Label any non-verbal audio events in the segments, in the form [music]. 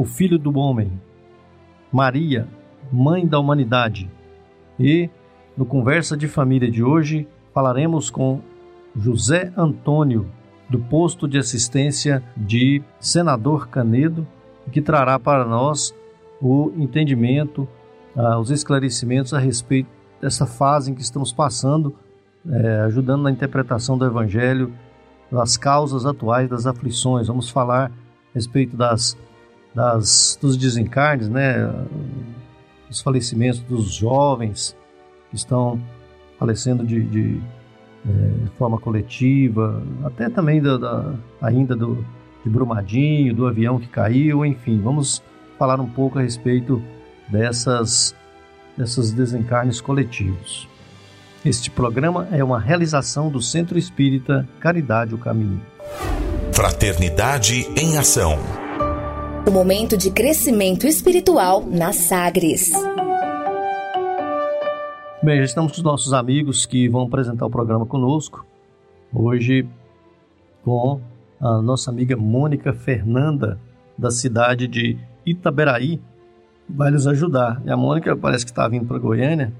o Filho do Homem, Maria, Mãe da Humanidade. E no Conversa de Família de hoje falaremos com José Antônio, do posto de assistência de Senador Canedo, que trará para nós o entendimento, ah, os esclarecimentos a respeito dessa fase em que estamos passando, é, ajudando na interpretação do Evangelho, das causas atuais das aflições. Vamos falar a respeito das, das dos desencarnes, né, dos falecimentos dos jovens que estão falecendo de, de é, forma coletiva, até também da, da, ainda do de Brumadinho, do avião que caiu, enfim, vamos falar um pouco a respeito dessas desses desencarnes coletivos. Este programa é uma realização do Centro Espírita Caridade o Caminho. Fraternidade em Ação. O momento de crescimento espiritual na Sagres. Bem, já estamos com os nossos amigos que vão apresentar o programa conosco. Hoje com a nossa amiga Mônica Fernanda, da cidade de Itaberaí, vai nos ajudar. E a Mônica parece que está vindo para Goiânia,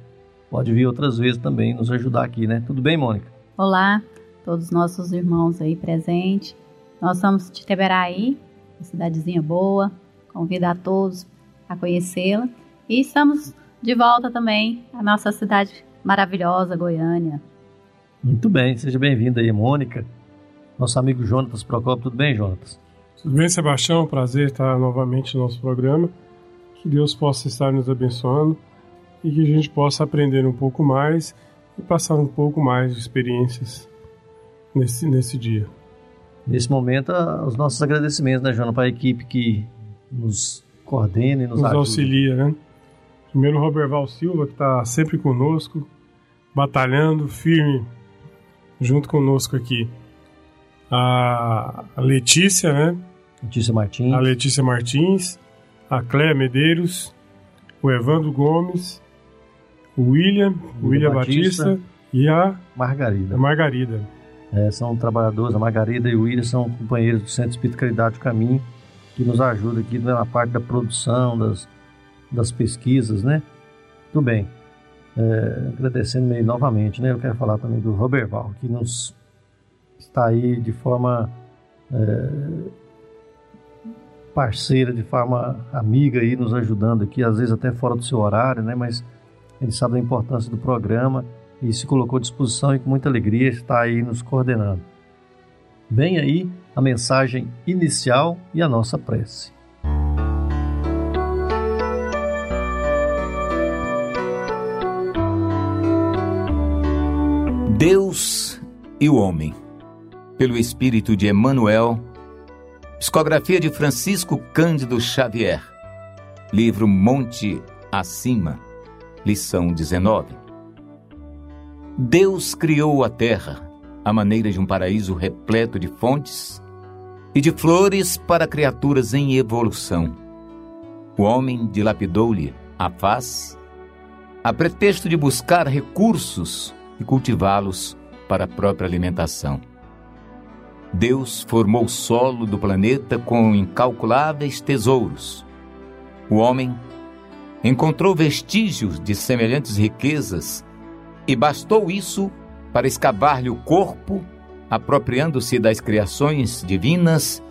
pode vir outras vezes também nos ajudar aqui, né? Tudo bem, Mônica? Olá, todos os nossos irmãos aí presentes. Nós somos de Teberaí, uma cidadezinha boa. Convido a todos a conhecê-la. E estamos de volta também à nossa cidade maravilhosa, Goiânia. Muito bem, seja bem-vinda aí, Mônica. Nosso amigo Jonatas Procopio, tudo bem, Jonatas? Tudo bem, Sebastião? Prazer estar novamente no nosso programa. Que Deus possa estar nos abençoando e que a gente possa aprender um pouco mais e passar um pouco mais de experiências nesse, nesse dia. Nesse momento, os nossos agradecimentos, né, Joana, para a equipe que nos coordena e nos, nos ajuda. auxilia, né? Primeiro o Roberval Silva, que está sempre conosco, batalhando, firme, junto conosco aqui. A Letícia, né? Letícia Martins. A Letícia Martins, a Cléa Medeiros, o Evandro Gomes, o William, o William Batista, Batista, e a Margarida. A Margarida. É, são trabalhadores, a Margarida e o William são companheiros do Centro Espírito Caridade do Caminho, que nos ajuda aqui na parte da produção, das, das pesquisas, né? Tudo bem. É, agradecendo meio novamente, né? Eu quero falar também do Roberval, que nos está aí de forma é, parceira, de forma amiga aí, nos ajudando aqui, às vezes até fora do seu horário, né? Mas ele sabe da importância do programa e se colocou à disposição e com muita alegria está aí nos coordenando. Vem aí a mensagem inicial e a nossa prece. Deus e o homem, pelo espírito de Emmanuel, psicografia de Francisco Cândido Xavier, livro Monte Acima, lição 19. Deus criou a terra à maneira de um paraíso repleto de fontes e de flores para criaturas em evolução. O homem dilapidou-lhe a face a pretexto de buscar recursos e cultivá-los para a própria alimentação. Deus formou o solo do planeta com incalculáveis tesouros. O homem encontrou vestígios de semelhantes riquezas e bastou isso para escavar-lhe o corpo, apropriando-se das criações divinas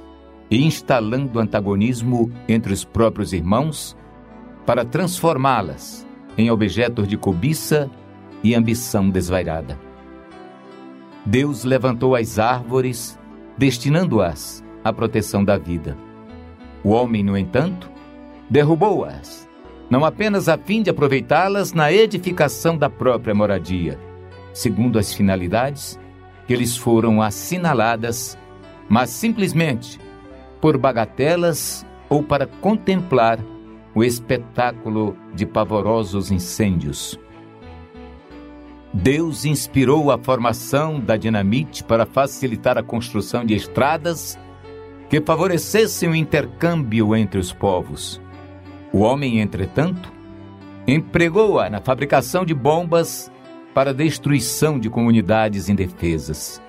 e instalando antagonismo entre os próprios irmãos, para transformá-las em objetos de cobiça e ambição desvairada. Deus levantou as árvores, destinando-as à proteção da vida. O homem, no entanto, derrubou-as, não apenas a fim de aproveitá-las na edificação da própria moradia, segundo as finalidades que lhes foram assinaladas, mas simplesmente por bagatelas ou para contemplar o espetáculo de pavorosos incêndios. Deus inspirou a formação da dinamite para facilitar a construção de estradas que favorecessem o intercâmbio entre os povos. O homem, entretanto, empregou-a na fabricação de bombas para destruição de comunidades indefesas.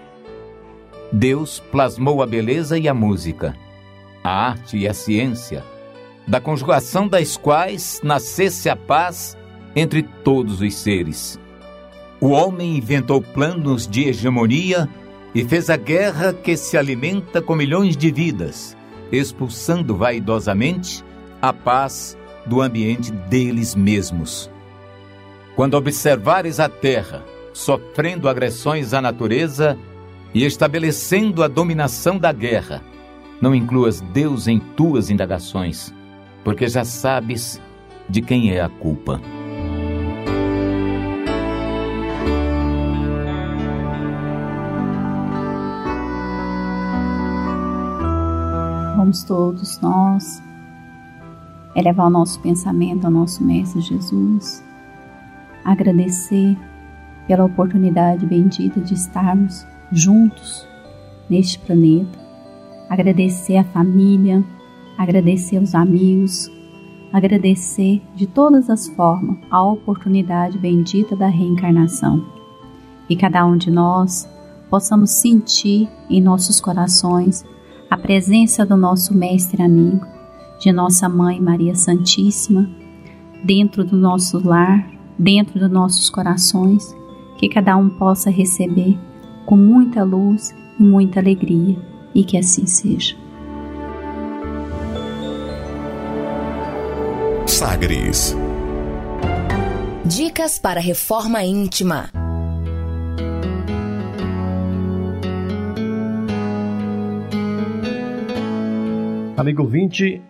Deus plasmou a beleza e a música, a arte e a ciência, da conjugação das quais nascesse a paz entre todos os seres. O homem inventou planos de hegemonia e fez a guerra que se alimenta com milhões de vidas, expulsando vaidosamente a paz do ambiente deles mesmos. Quando observares a terra sofrendo agressões à natureza e estabelecendo a dominação da guerra, não incluas Deus em tuas indagações, porque já sabes de quem é a culpa. Vamos todos nós elevar o nosso pensamento ao nosso Mestre Jesus, agradecer pela oportunidade bendita de estarmos juntos neste planeta, agradecer a família, agradecer os amigos, agradecer de todas as formas a oportunidade bendita da reencarnação. E cada um de nós possamos sentir em nossos corações a presença do nosso Mestre amigo, de nossa Mãe Maria Santíssima, dentro do nosso lar, dentro dos nossos corações, que cada um possa receber com muita luz e muita alegria, e que assim seja. Sagres Dicas para reforma íntima. Amigo 20,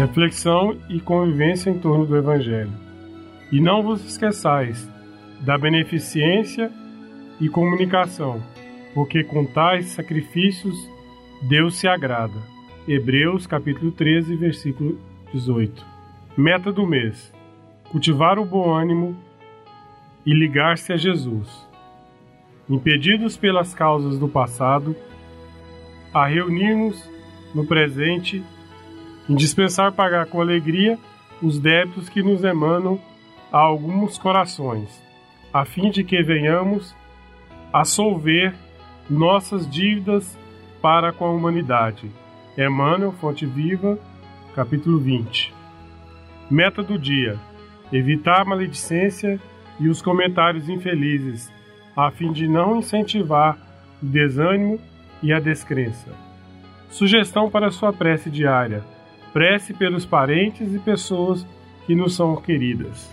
Reflexão e convivência em torno do Evangelho. E não vos esqueçais da beneficência e comunicação, porque com tais sacrifícios Deus se agrada. Hebreus capítulo 13, versículo 18. Meta do mês: cultivar o bom ânimo e ligar-se a Jesus. Impedidos pelas causas do passado, a reunir-nos no presente indispensar pagar com alegria os débitos que nos emanam a alguns corações, a fim de que venhamos a solver nossas dívidas para com a humanidade. Emmanuel, Fonte Viva, capítulo 20. Meta do dia: evitar a maledicência e os comentários infelizes, a fim de não incentivar o desânimo e a descrença. Sugestão para sua prece diária: Prece pelos parentes e pessoas que nos são queridas.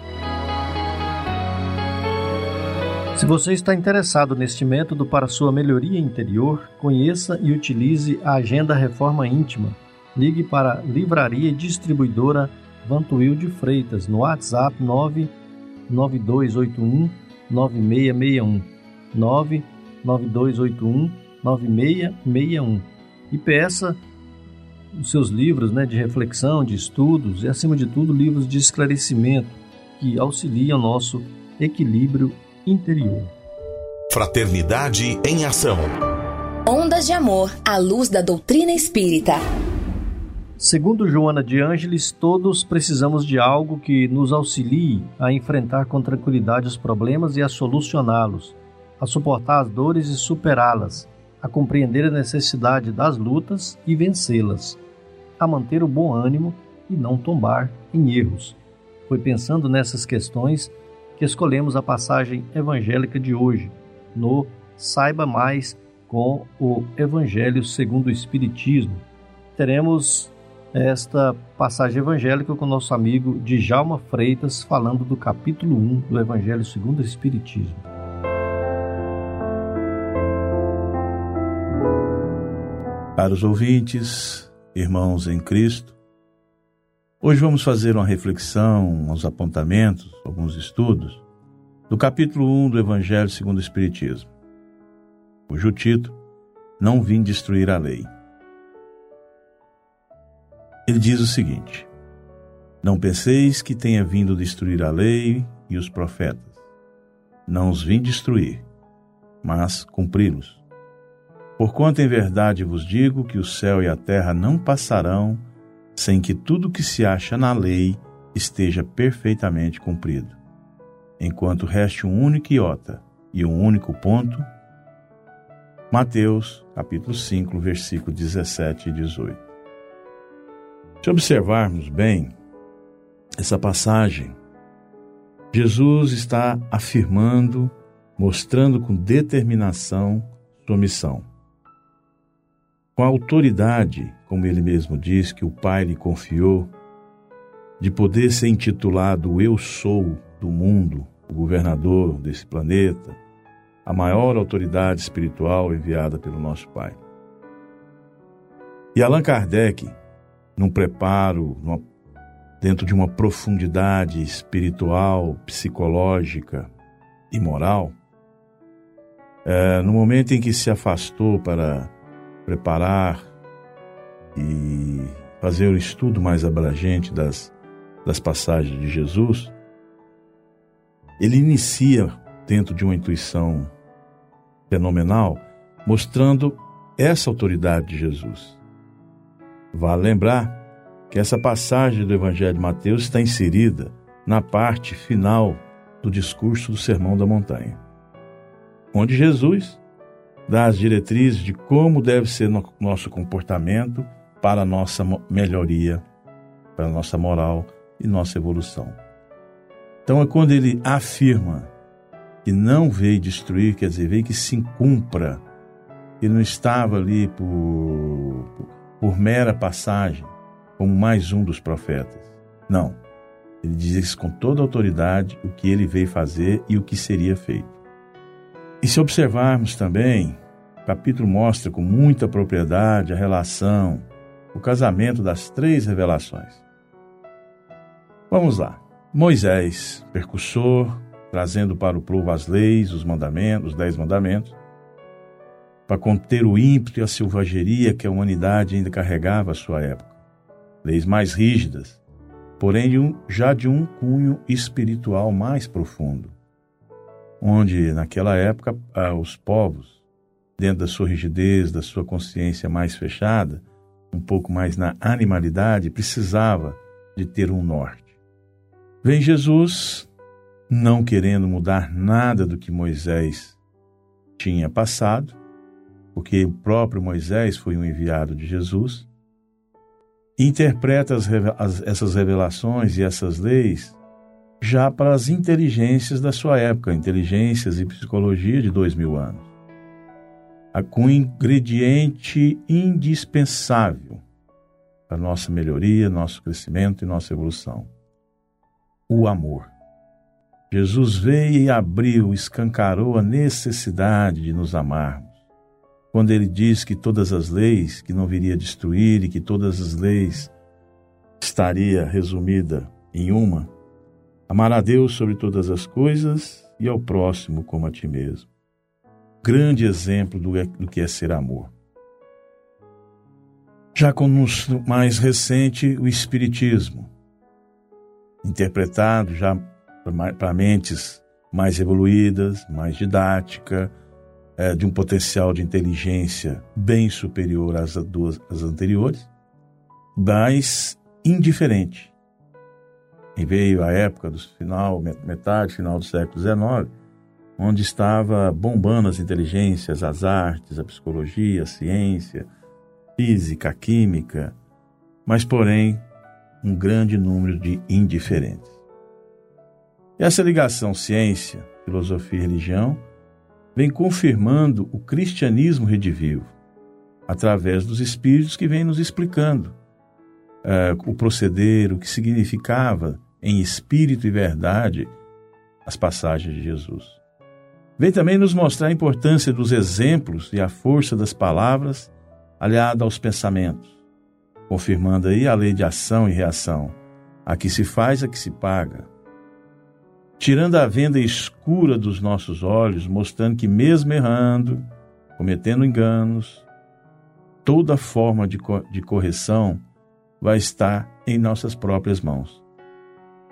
Se você está interessado neste método para sua melhoria interior, conheça e utilize a Agenda Reforma Íntima. Ligue para Livraria e Distribuidora Vantuil de Freitas no WhatsApp 99281 9661 99281 9661 e peça os seus livros né, de reflexão, de estudos e, acima de tudo, livros de esclarecimento que auxiliam nosso equilíbrio interior. Fraternidade em Ação. Ondas de Amor à luz da doutrina espírita. Segundo Joana de Ângeles, todos precisamos de algo que nos auxilie a enfrentar com tranquilidade os problemas e a solucioná-los, a suportar as dores e superá-las, a compreender a necessidade das lutas e vencê-las, a manter o bom ânimo e não tombar em erros. Foi pensando nessas questões que escolhemos a passagem evangélica de hoje, no Saiba Mais com o Evangelho segundo o Espiritismo. Teremos esta passagem evangélica com nosso amigo Djalma Freitas, falando do capítulo 1 do Evangelho segundo o Espiritismo. Caros ouvintes, irmãos em Cristo, hoje vamos fazer uma reflexão, uns apontamentos, alguns estudos, do capítulo 1 do Evangelho segundo o Espiritismo, cujo título Não Vim Destruir a Lei. Ele diz o seguinte: Não penseis que tenha vindo destruir a lei e os profetas. Não os vim destruir, mas cumpri-los. Porquanto em verdade vos digo que o céu e a terra não passarão sem que tudo que se acha na lei esteja perfeitamente cumprido. Enquanto reste um único iota e um único ponto. Mateus, capítulo 5, versículo 17 e 18. Se observarmos bem essa passagem, Jesus está afirmando, mostrando com determinação sua missão. Com a autoridade, como ele mesmo diz, que o Pai lhe confiou, de poder ser intitulado Eu Sou do mundo, o governador desse planeta, a maior autoridade espiritual enviada pelo nosso Pai. E Allan Kardec, num preparo, numa, dentro de uma profundidade espiritual, psicológica e moral, é, no momento em que se afastou para preparar e fazer o estudo mais abrangente das, das passagens de Jesus, ele inicia dentro de uma intuição fenomenal, mostrando essa autoridade de Jesus. Vale lembrar que essa passagem do Evangelho de Mateus está inserida na parte final do discurso do Sermão da Montanha, onde Jesus dá as diretrizes de como deve ser no nosso comportamento para nossa melhoria, para nossa moral e nossa evolução. Então é quando ele afirma que não veio destruir, quer dizer, veio que se incumpra. Ele não estava ali por por mera passagem, como mais um dos profetas. Não. Ele diz com toda autoridade o que ele veio fazer e o que seria feito. E se observarmos também, o capítulo mostra com muita propriedade a relação, o casamento das três revelações. Vamos lá. Moisés, percussor, trazendo para o povo as leis, os mandamentos, os dez mandamentos para conter o ímpeto e a selvageria que a humanidade ainda carregava à sua época. Leis mais rígidas, porém já de um cunho espiritual mais profundo, onde naquela época os povos, dentro da sua rigidez, da sua consciência mais fechada, um pouco mais na animalidade, precisava de ter um norte. Vem Jesus, não querendo mudar nada do que Moisés tinha passado, porque o próprio Moisés foi um enviado de Jesus, interpreta as, as, essas revelações e essas leis já para as inteligências da sua época, inteligências e psicologia de dois mil anos, com um ingrediente indispensável para nossa melhoria, nosso crescimento e nossa evolução: o amor. Jesus veio e abriu, escancarou a necessidade de nos amarmos. Quando ele diz que todas as leis, que não viria destruir e que todas as leis estaria resumida em uma, amar a Deus sobre todas as coisas e ao próximo como a ti mesmo. Grande exemplo do, que é ser amor. Já como mais recente, o Espiritismo, interpretado já para mentes mais evoluídas, mais didática, é, de um potencial de inteligência bem superior às duas às anteriores, mas indiferente. E veio a época do final, metade, final do século XIX, onde estava bombando as inteligências, as artes, a psicologia, a ciência, física, química, mas porém um grande número de indiferentes. Essa ligação ciência, filosofia e religião vem confirmando o cristianismo redivivo, através dos espíritos que vêm nos explicando é, o proceder, o que significava em espírito e verdade as passagens de Jesus. Vem também nos mostrar a importância dos exemplos e a força das palavras aliada aos pensamentos, confirmando aí a lei de ação e reação. A que se faz, a que se paga. Tirando a venda escura dos nossos olhos, mostrando que, mesmo errando, cometendo enganos, toda forma de, co de correção vai estar em nossas próprias mãos.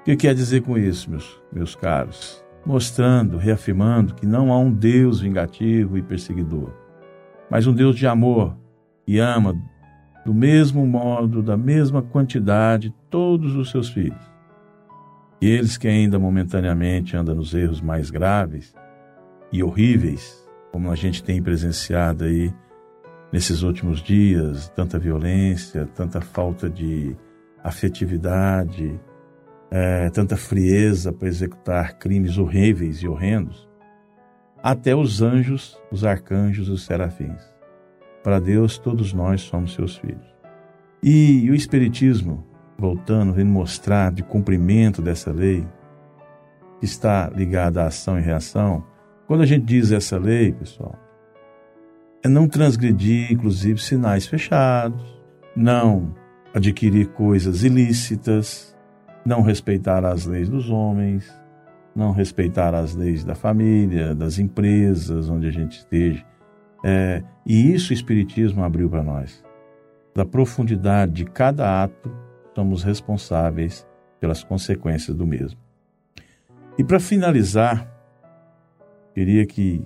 O que quer dizer com isso, meus, meus caros? Mostrando, reafirmando que não há um Deus vingativo e perseguidor, mas um Deus de amor e ama do mesmo modo, da mesma quantidade, todos os seus filhos. E eles que ainda momentaneamente andam nos erros mais graves e horríveis, como a gente tem presenciado aí nesses últimos dias, tanta violência, tanta falta de afetividade, é, tanta frieza para executar crimes horríveis e horrendos, até os anjos, os arcanjos e os serafins. Para Deus, todos nós somos seus filhos. E, o Espiritismo, voltando, vem mostrar de cumprimento dessa lei, que está ligada à ação e reação. Quando a gente diz essa lei, pessoal, é não transgredir, inclusive, sinais fechados, não adquirir coisas ilícitas, não respeitar as leis dos homens, não respeitar as leis da família, das empresas onde a gente esteja, é, e isso o Espiritismo abriu para nós. Da profundidade de cada ato, somos responsáveis pelas consequências do mesmo. E para finalizar, queria que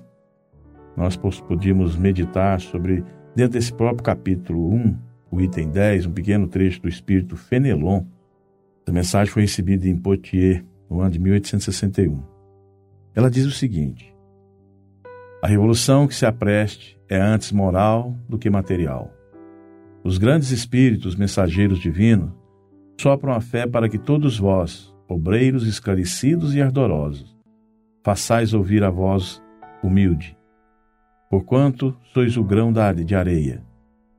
nós podíamos meditar sobre, dentro desse próprio capítulo 1, o item 10, um pequeno trecho do Espírito Fenelon. A mensagem foi recebida em Poitiers, no ano de 1861. Ela diz o seguinte: a revolução que se apreste é antes moral do que material. Os grandes espíritos mensageiros divinos sopram a fé para que todos vós, obreiros esclarecidos e ardorosos, façais ouvir a voz humilde. Porquanto sois o grão de areia,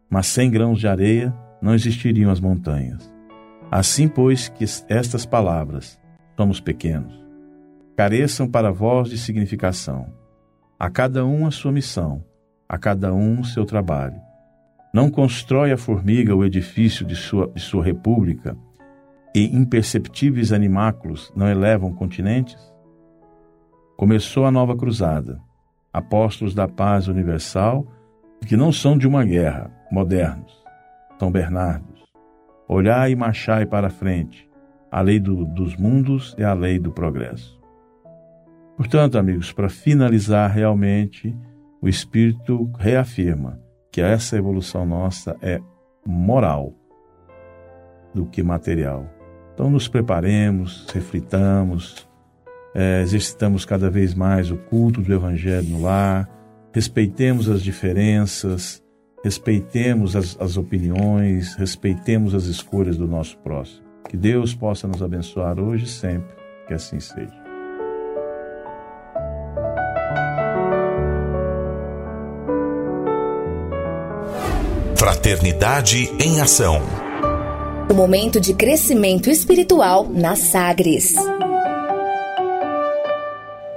mas sem grãos de areia não existiriam as montanhas. Assim, pois, que estas palavras, somos pequenos, careçam para vós de significação a cada um a sua missão, a cada um o seu trabalho. Não constrói a formiga o edifício de sua, de sua república e imperceptíveis animáculos não elevam continentes? Começou a nova cruzada, apóstolos da paz universal, que não são de uma guerra, modernos, São Bernardos. Olhai e marchai para a frente, a lei do, dos mundos é a lei do progresso. Portanto, amigos, para finalizar realmente, o Espírito reafirma que essa evolução nossa é moral do que material. Então, nos preparemos, reflitamos, é, exercitamos cada vez mais o culto do Evangelho no lar, respeitemos as diferenças, respeitemos as, as opiniões, respeitemos as escolhas do nosso próximo. Que Deus possa nos abençoar hoje e sempre, que assim seja. Fraternidade em Ação. O momento de crescimento espiritual na Sagres.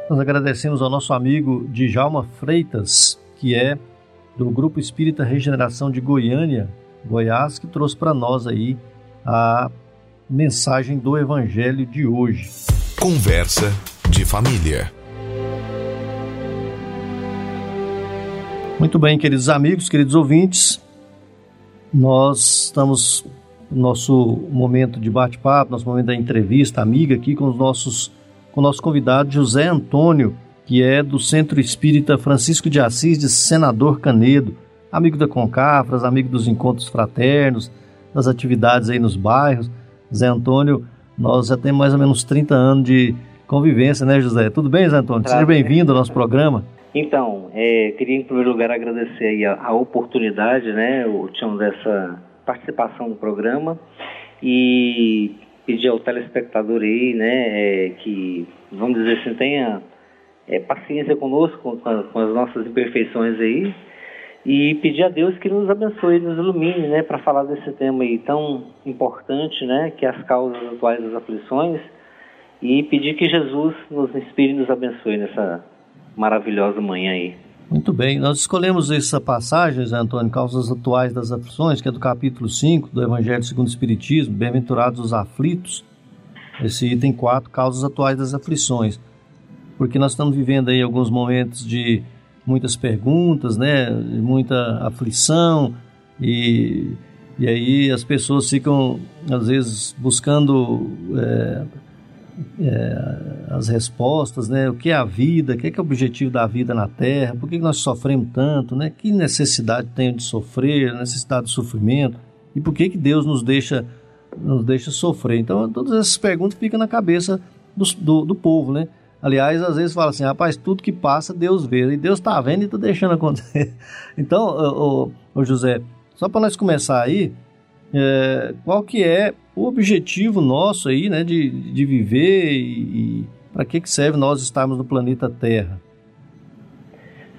Nós agradecemos ao nosso amigo Djalma Freitas, que é do Grupo Espírita Regeneração de Goiânia, Goiás, que trouxe para nós aí a mensagem do Evangelho de hoje. Conversa de família. Muito bem, queridos amigos, queridos ouvintes, nós estamos no nosso momento de bate-papo, nosso momento da entrevista amiga aqui com os nossos com o nosso convidado José Antônio, que é do Centro Espírita Francisco de Assis de Senador Canedo, amigo da Concafras, amigo dos encontros fraternos, das atividades aí nos bairros. Zé Antônio, nós já temos mais ou menos 30 anos de convivência, né, José? Tudo bem, Zé Antônio? Seja bem-vindo ao nosso programa. Então, é, queria em primeiro lugar agradecer aí a, a oportunidade, né, o Tião, dessa participação no programa e pedir ao telespectador aí, né, é, que, vamos dizer assim, tenha é, paciência conosco, com, com, as nossas imperfeições aí, e pedir a Deus que nos abençoe, nos ilumine, né, para falar desse tema aí tão importante, né, que é as causas atuais das aflições, e pedir que Jesus nos inspire e nos abençoe nessa maravilhosa manhã aí. Muito bem, nós escolhemos essa passagem, Zé Antônio, causas atuais das aflições, que é do capítulo 5 do Evangelho segundo o Espiritismo, bem-aventurados os aflitos, esse item 4, causas atuais das aflições. Porque nós estamos vivendo aí alguns momentos de muitas perguntas, né, muita aflição, e, e aí as pessoas ficam, às vezes, buscando é, é, as respostas, né? O que é a vida? O que é, que é o objetivo da vida na Terra? Por que nós sofremos tanto, né? Que necessidade tem de sofrer? Necessidade de sofrimento? E por que que Deus nos deixa nos deixa sofrer? Então, todas essas perguntas ficam na cabeça do, do, do povo, né? Aliás, às vezes fala assim, rapaz, tudo que passa Deus vê, e Deus está vendo e está deixando acontecer. [laughs] Então, ô José, só para nós começar aí, é, qual que é o objetivo nosso aí, né, de, de viver e, e para que, que serve nós estarmos no planeta Terra?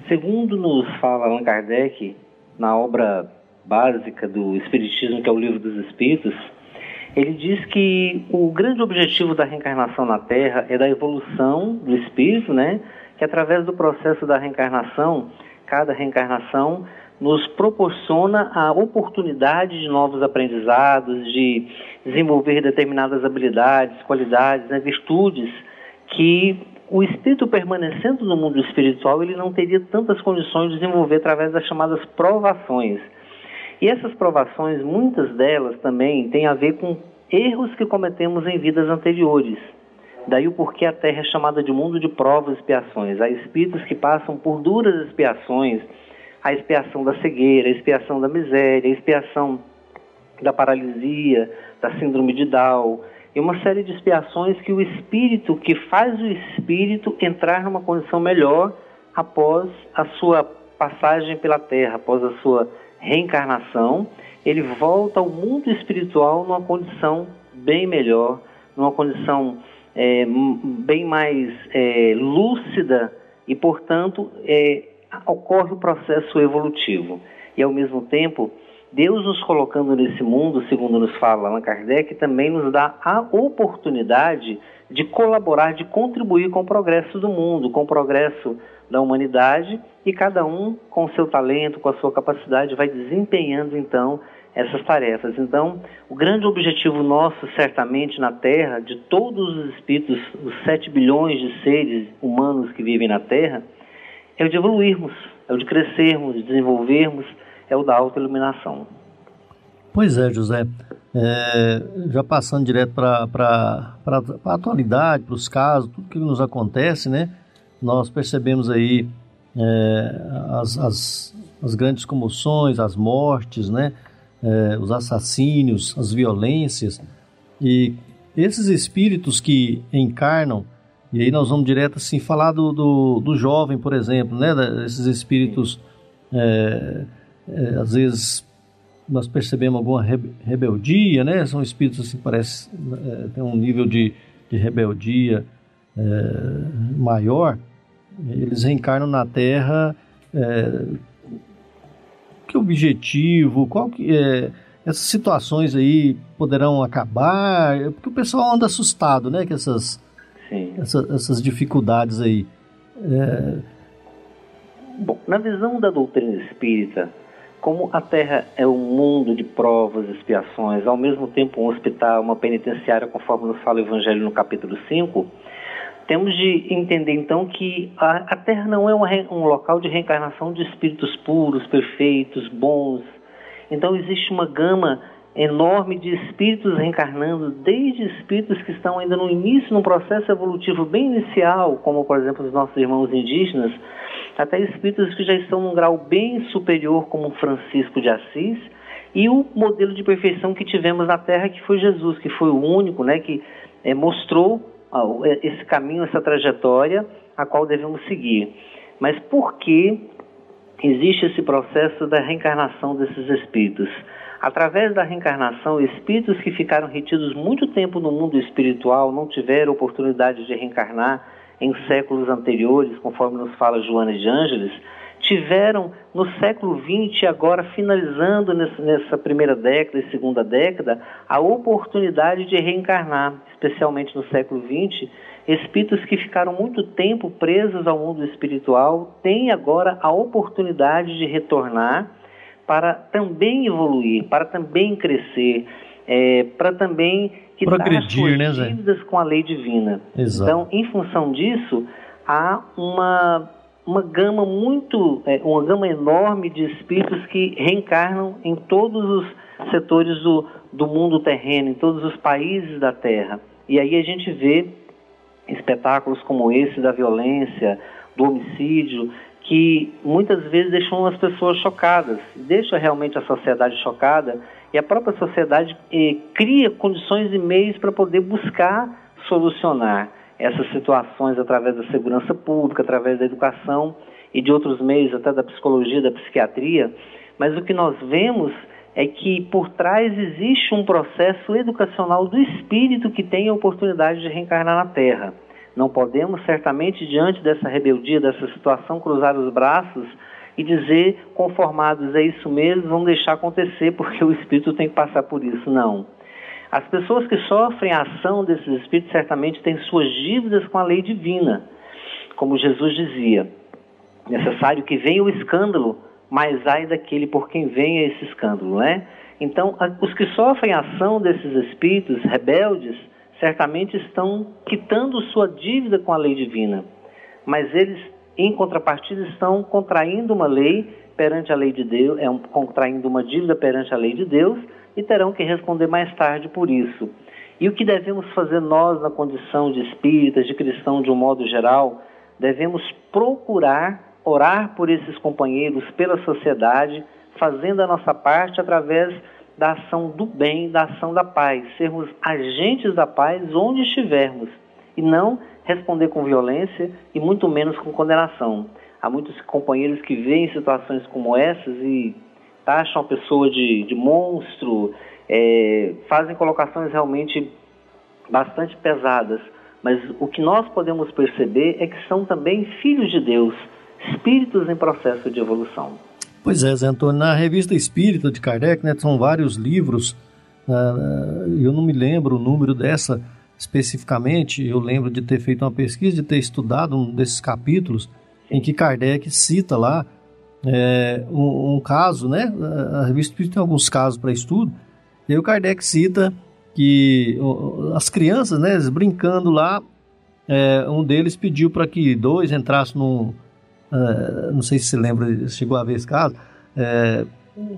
Segundo nos fala Allan Kardec, na obra básica do Espiritismo, que é o Livro dos Espíritos, ele diz que o grande objetivo da reencarnação na Terra é da evolução do espírito, né? Que através do processo da reencarnação, cada reencarnação nos proporciona a oportunidade de novos aprendizados, de desenvolver determinadas habilidades, qualidades, né, virtudes que o espírito permanecendo no mundo espiritual ele não teria tantas condições de desenvolver através das chamadas provações. E essas provações, muitas delas também têm a ver com erros que cometemos em vidas anteriores. Daí o porquê a Terra é chamada de mundo de provas e expiações. Há espíritos que passam por duras expiações, a expiação da cegueira, a expiação da miséria, a expiação da paralisia, da síndrome de Down, e uma série de expiações que o espírito, que faz o espírito entrar numa condição melhor após a sua passagem pela terra, após a sua reencarnação, ele volta ao mundo espiritual numa condição bem melhor, numa condição é, bem mais é, lúcida e, portanto, é, ocorre o processo evolutivo. E, ao mesmo tempo, Deus nos colocando nesse mundo, segundo nos fala Allan Kardec, também nos dá a oportunidade de colaborar, de contribuir com o progresso do mundo, com o progresso da humanidade, e cada um, com o seu talento, com a sua capacidade, vai desempenhando então essas tarefas. Então, o grande objetivo nosso, certamente, na Terra, de todos os espíritos, os 7 bilhões de seres humanos que vivem na Terra, é o de evoluirmos, é o de crescermos, de desenvolvermos, é o da autoiluminação. Pois é, José. É, já passando direto para a atualidade, para os casos, tudo que nos acontece, né? Nós percebemos aí é, as, as, as, grandes comoções, as mortes, né? É, os assassínios, as violências. E esses espíritos que encarnam e aí nós vamos direto assim falar do, do, do jovem, por exemplo, né? Esses espíritos, é, é, às vezes nós percebemos alguma rebeldia, né? São espíritos assim parece é, tem um nível de, de rebeldia é, maior. Eles reencarnam na Terra. É, que objetivo? Qual que é? Essas situações aí poderão acabar? Porque o pessoal anda assustado, né? Que essas essa, essas dificuldades aí. É... Bom, na visão da doutrina espírita, como a Terra é um mundo de provas expiações, ao mesmo tempo um hospital, uma penitenciária, conforme nos fala o Evangelho no capítulo 5, temos de entender então que a, a Terra não é um local de reencarnação de espíritos puros, perfeitos, bons. Então existe uma gama enorme de espíritos reencarnando, desde espíritos que estão ainda no início, num processo evolutivo bem inicial, como por exemplo os nossos irmãos indígenas, até espíritos que já estão num grau bem superior, como Francisco de Assis, e o modelo de perfeição que tivemos na Terra, que foi Jesus, que foi o único, né, que é, mostrou esse caminho, essa trajetória a qual devemos seguir. Mas por que existe esse processo da reencarnação desses espíritos? Através da reencarnação, espíritos que ficaram retidos muito tempo no mundo espiritual não tiveram oportunidade de reencarnar em séculos anteriores, conforme nos fala Joana de Ângeles, tiveram no século XX, agora finalizando nessa primeira década e segunda década, a oportunidade de reencarnar, especialmente no século XX, espíritos que ficaram muito tempo presos ao mundo espiritual têm agora a oportunidade de retornar para também evoluir, para também crescer, é, para também quitar Progredir, né, dívidas com a lei divina. Exato. Então, em função disso, há uma uma gama muito, é, uma gama enorme de espíritos que reencarnam em todos os setores do, do mundo terreno, em todos os países da Terra. E aí a gente vê espetáculos como esse da violência, do homicídio, que muitas vezes deixam as pessoas chocadas, deixa realmente a sociedade chocada e a própria sociedade eh, cria condições e meios para poder buscar solucionar essas situações através da segurança pública, através da educação e de outros meios, até da psicologia, da psiquiatria. Mas o que nós vemos é que por trás existe um processo educacional do espírito que tem a oportunidade de reencarnar na Terra. Não podemos, certamente, diante dessa rebeldia, dessa situação, cruzar os braços e dizer, conformados, é isso mesmo, vamos deixar acontecer porque o espírito tem que passar por isso. Não. As pessoas que sofrem a ação desses espíritos certamente têm suas dívidas com a lei divina. Como Jesus dizia, necessário que venha o escândalo, mas ai daquele por quem venha esse escândalo, né? Então, os que sofrem a ação desses espíritos rebeldes, certamente estão quitando sua dívida com a lei divina. Mas eles, em contrapartida, estão contraindo uma lei perante a lei de Deus, é um, contraindo uma dívida perante a lei de Deus, e terão que responder mais tarde por isso. E o que devemos fazer nós na condição de espíritas, de cristão de um modo geral? Devemos procurar orar por esses companheiros, pela sociedade, fazendo a nossa parte através da ação do bem, da ação da paz, sermos agentes da paz onde estivermos e não responder com violência e muito menos com condenação. Há muitos companheiros que veem situações como essas e taxam a pessoa de, de monstro, é, fazem colocações realmente bastante pesadas. Mas o que nós podemos perceber é que são também filhos de Deus, espíritos em processo de evolução. Pois é, Zé Antônio, na revista Espírita de Kardec, né, são vários livros, uh, eu não me lembro o número dessa especificamente, eu lembro de ter feito uma pesquisa, de ter estudado um desses capítulos, em que Kardec cita lá é, um, um, caso, né? A revista tem alguns casos para estudo, e aí o Kardec cita que as crianças, né, brincando lá, é, um deles pediu para que dois entrassem num. Uh, não sei se você lembra, chegou a ver esse caso. É,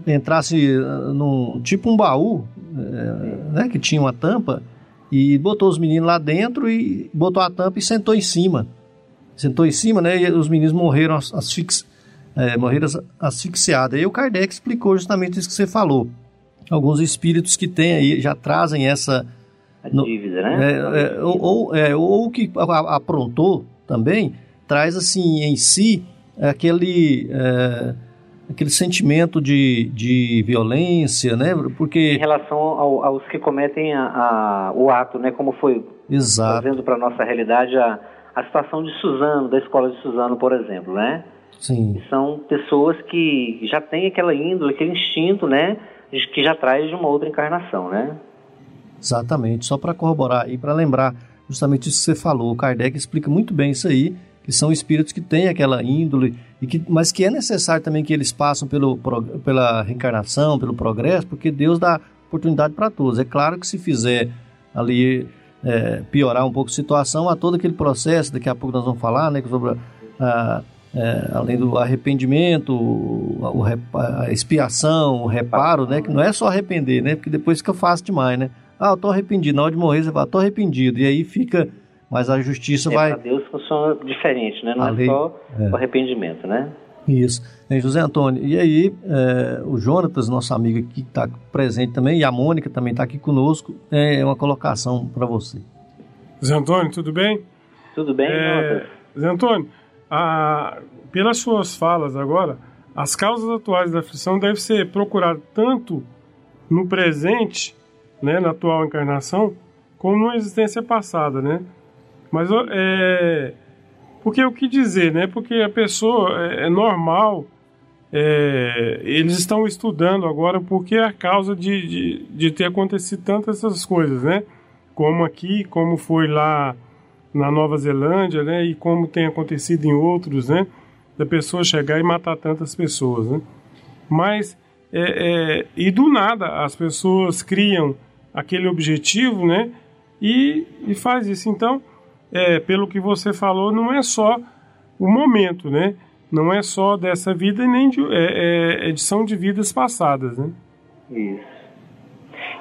entrasse num tipo um baú, é, né, que tinha uma tampa, e botou os meninos lá dentro e botou a tampa e sentou em cima. Sentou em cima, né, e os meninos morreram asfix, é, morreram asfixiados. Aí o Kardec explicou justamente isso que você falou. Alguns espíritos que têm aí, já trazem essa... A dívida, né? É, é, ou, ou, é, ou que aprontou também, traz assim em si aquele é, aquele sentimento de, de violência, né? Porque em relação ao, aos que cometem a, a, o ato, né? Como foi Exato. trazendo para nossa realidade a, a situação de Suzano, da escola de Suzano, por exemplo, né? Sim. São pessoas que já têm aquela índole, aquele instinto, né? Que já traz de uma outra encarnação, né? Exatamente. Só para corroborar e para lembrar justamente isso que você falou, o Kardec explica muito bem isso aí, que são espíritos que têm aquela índole, e que, mas que é necessário também que eles passem pelo, pela reencarnação, pelo progresso, porque Deus dá oportunidade para todos. É claro que se fizer ali é, piorar um pouco a situação, há todo aquele processo, daqui a pouco nós vamos falar, né, sobre a, é, além do arrependimento, a expiação, o reparo, né? Que não é só arrepender, né? Porque depois fica fácil demais, né? Ah, eu tô arrependido. Na hora de morrer, você fala, tô arrependido. E aí fica. Mas a justiça é, vai. Para Deus funciona diferente, né? Não a é lei... só é. o arrependimento, né? Isso. Hein, José Antônio, e aí é, o Jonatas, nosso amigo aqui que está presente também, e a Mônica também está aqui conosco, é uma colocação para você. Zé Antônio, tudo bem? Tudo bem, é, Zé Antônio, a, pelas suas falas agora, as causas atuais da aflição devem ser procuradas tanto no presente, né, na atual encarnação, como na existência passada, né? Mas é, porque o que dizer, né? Porque a pessoa é, é normal, é, eles estão estudando agora porque é a causa de, de, de ter acontecido tantas essas coisas, né? Como aqui, como foi lá na Nova Zelândia, né? E como tem acontecido em outros, né? Da pessoa chegar e matar tantas pessoas, né? Mas, é, é, e do nada, as pessoas criam aquele objetivo, né? E, e faz isso. Então, é, pelo que você falou, não é só o momento, né? Não é só dessa vida, nem de, é, é edição de vidas passadas, né? Isso.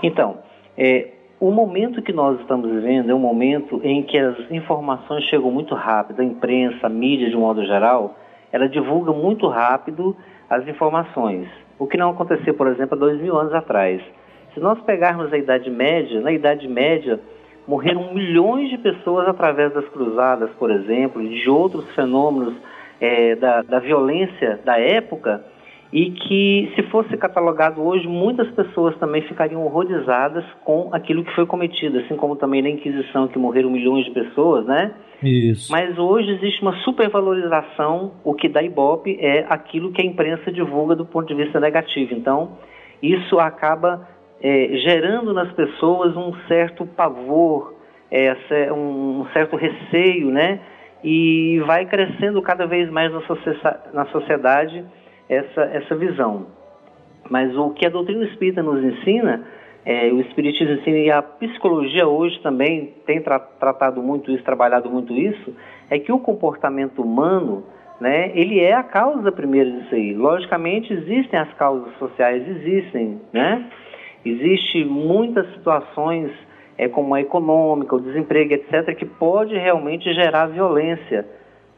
Então, é, o momento que nós estamos vivendo é um momento em que as informações chegam muito rápido, a imprensa, a mídia de um modo geral, ela divulga muito rápido as informações. O que não aconteceu, por exemplo, há dois mil anos atrás. Se nós pegarmos a Idade Média, na Idade Média morreram milhões de pessoas através das cruzadas, por exemplo, e de outros fenômenos é, da, da violência da época, e que, se fosse catalogado hoje, muitas pessoas também ficariam horrorizadas com aquilo que foi cometido, assim como também na Inquisição, que morreram milhões de pessoas, né? Isso. Mas hoje existe uma supervalorização, o que dá ibope é aquilo que a imprensa divulga do ponto de vista negativo. Então, isso acaba é, gerando nas pessoas um certo pavor, é, um certo receio, né? E vai crescendo cada vez mais na sociedade essa, essa visão. Mas o que a doutrina espírita nos ensina, é, o espiritismo ensina e a psicologia hoje também tem tra tratado muito isso, trabalhado muito isso, é que o comportamento humano, né, ele é a causa primeira disso aí. Logicamente existem as causas sociais, existem, né? Existem muitas situações é, como a econômica, o desemprego, etc., que pode realmente gerar violência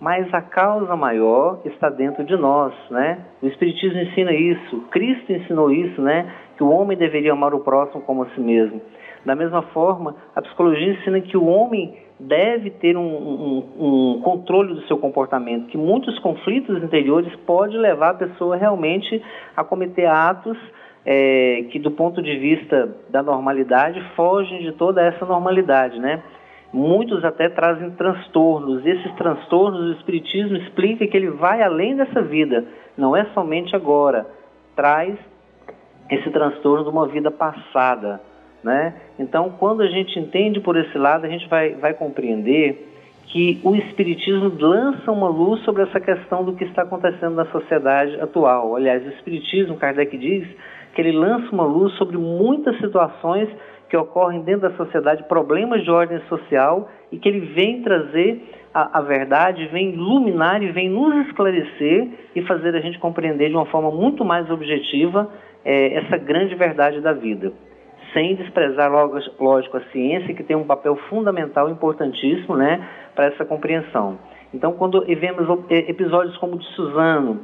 mas a causa maior está dentro de nós, né? O Espiritismo ensina isso, Cristo ensinou isso, né? Que o homem deveria amar o próximo como a si mesmo. Da mesma forma, a psicologia ensina que o homem deve ter um, um, um controle do seu comportamento, que muitos conflitos interiores podem levar a pessoa realmente a cometer atos é, que, do ponto de vista da normalidade, fogem de toda essa normalidade, né? Muitos até trazem transtornos. Esses transtornos, o Espiritismo explica que ele vai além dessa vida, não é somente agora. Traz esse transtorno de uma vida passada. Né? Então, quando a gente entende por esse lado, a gente vai, vai compreender que o Espiritismo lança uma luz sobre essa questão do que está acontecendo na sociedade atual. Aliás, o Espiritismo, Kardec diz que ele lança uma luz sobre muitas situações que ocorrem dentro da sociedade, problemas de ordem social, e que ele vem trazer a, a, verdade, vem iluminar e vem nos esclarecer e fazer a gente compreender de uma forma muito mais objetiva é, essa grande verdade da vida. Sem desprezar, lógico, a ciência, que tem um papel fundamental, importantíssimo, né, para essa compreensão. Então, quando vemos episódios como o de Suzano,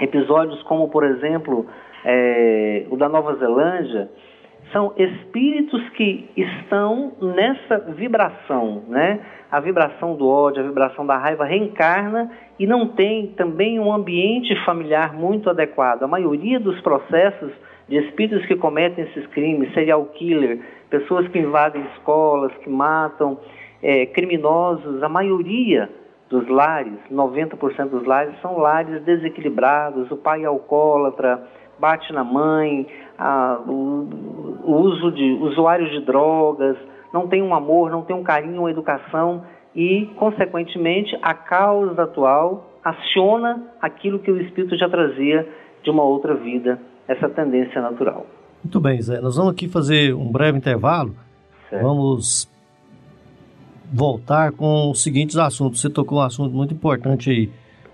episódios como, por exemplo, é, o da Nova Zelândia, são espíritos que estão nessa vibração, né? A vibração do ódio, a vibração da raiva reencarna e não tem também um ambiente familiar muito adequado. A maioria dos processos de espíritos que cometem esses crimes, serial killer, pessoas que invadem escolas, que matam, é, criminosos, a maioria dos lares, 90% dos lares, são lares desequilibrados, o pai é alcoólatra, bate na mãe, a, o, o, uso de usuários de drogas, não tem um amor, não tem um carinho, uma educação e, consequentemente, a causa atual aciona aquilo que o espírito já trazia de uma outra vida, essa tendência natural. Muito bem, Zé. Nós vamos aqui fazer um breve intervalo. Certo. Vamos voltar com os seguintes assuntos. Você tocou um assunto muito importante aí,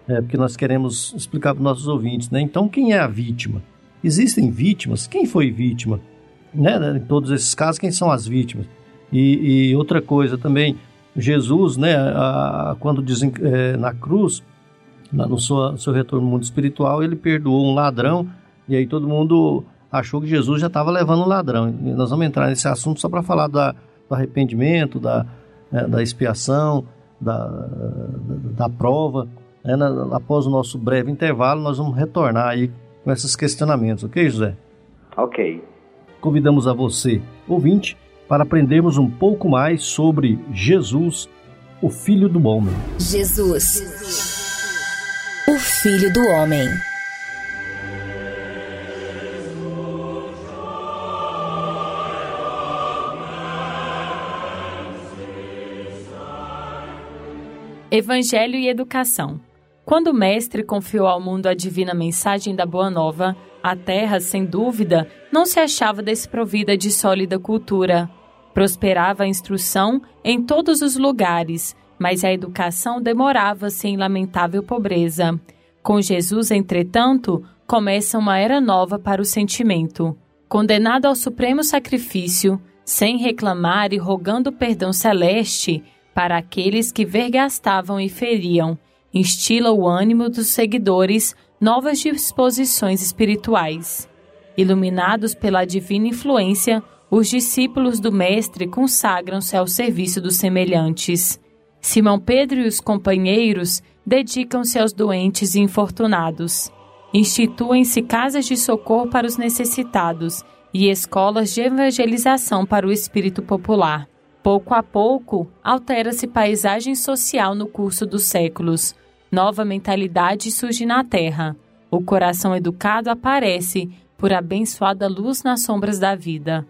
é, porque nós queremos explicar para os nossos ouvintes, né? Então, quem é a vítima? Existem vítimas? Quem foi vítima? Né? Em todos esses casos, quem são as vítimas? E, e outra coisa também, Jesus, né, a, quando dizem é, na cruz, no seu, seu retorno no mundo espiritual, ele perdoou um ladrão, e aí todo mundo achou que Jesus já estava levando o ladrão. E nós vamos entrar nesse assunto só para falar da, do arrependimento, da, é, da expiação, da, da, da prova. É, na, após o nosso breve intervalo, nós vamos retornar aí com esses questionamentos, ok, José? Ok. Convidamos a você, ouvinte, para aprendermos um pouco mais sobre Jesus, o Filho do Homem. Jesus, o Filho do Homem. Evangelho e Educação. Quando o Mestre confiou ao mundo a divina mensagem da Boa Nova, a terra, sem dúvida, não se achava desprovida de sólida cultura. Prosperava a instrução em todos os lugares, mas a educação demorava-se em lamentável pobreza. Com Jesus, entretanto, começa uma era nova para o sentimento. Condenado ao supremo sacrifício, sem reclamar e rogando perdão celeste para aqueles que vergastavam e feriam, instila o ânimo dos seguidores novas disposições espirituais. Iluminados pela divina influência, os discípulos do Mestre consagram-se ao serviço dos semelhantes. Simão Pedro e os companheiros dedicam-se aos doentes e infortunados. Instituem-se casas de socorro para os necessitados e escolas de evangelização para o espírito popular. Pouco a pouco, altera-se paisagem social no curso dos séculos Nova mentalidade surge na terra. O coração educado aparece por abençoada luz nas sombras da vida.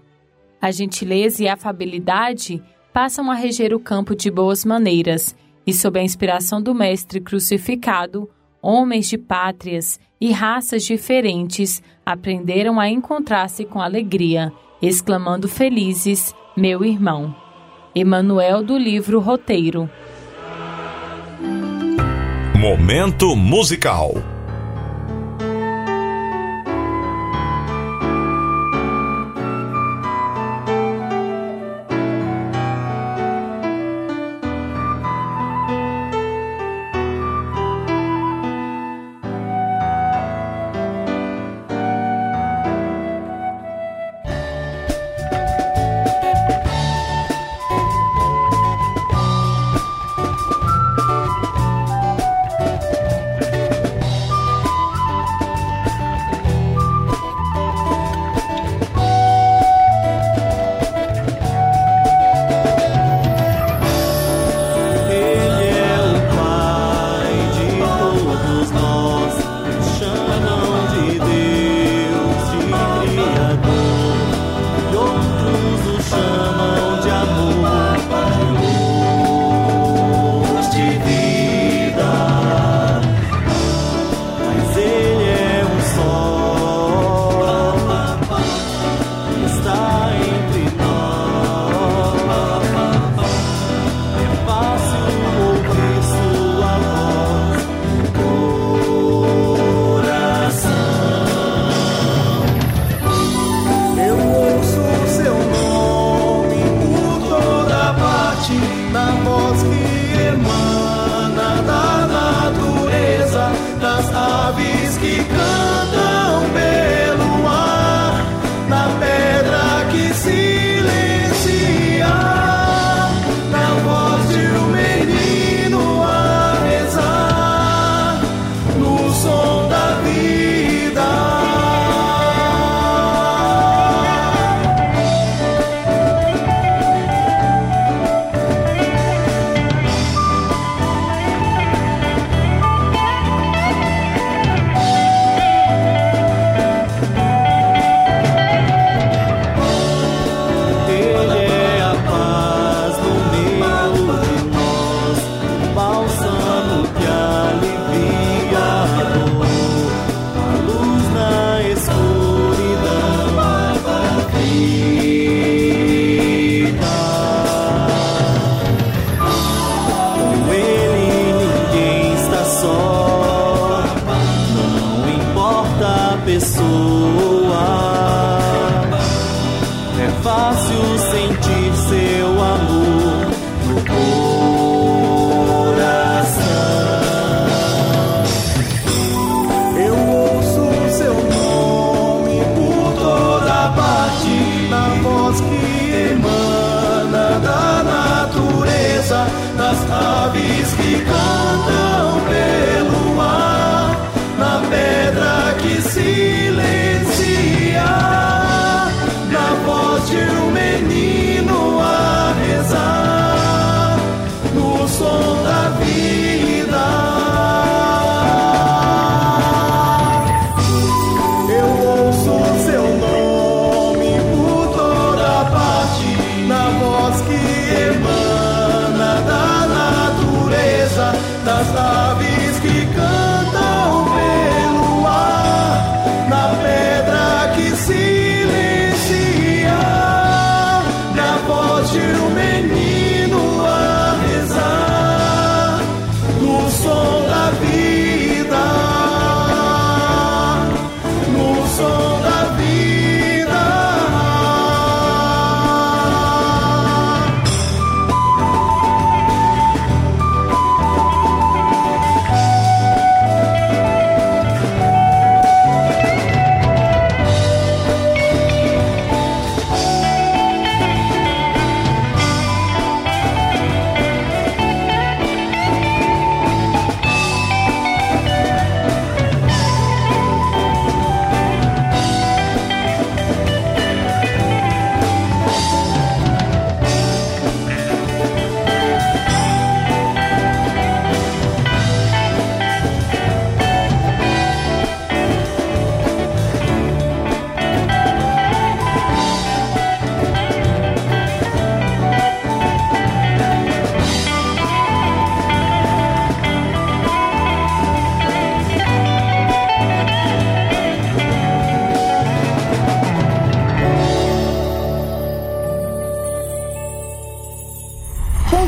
A gentileza e a afabilidade passam a reger o campo de boas maneiras, e sob a inspiração do Mestre crucificado, homens de pátrias e raças diferentes aprenderam a encontrar-se com alegria, exclamando felizes: Meu irmão. Emanuel do livro Roteiro. Momento musical.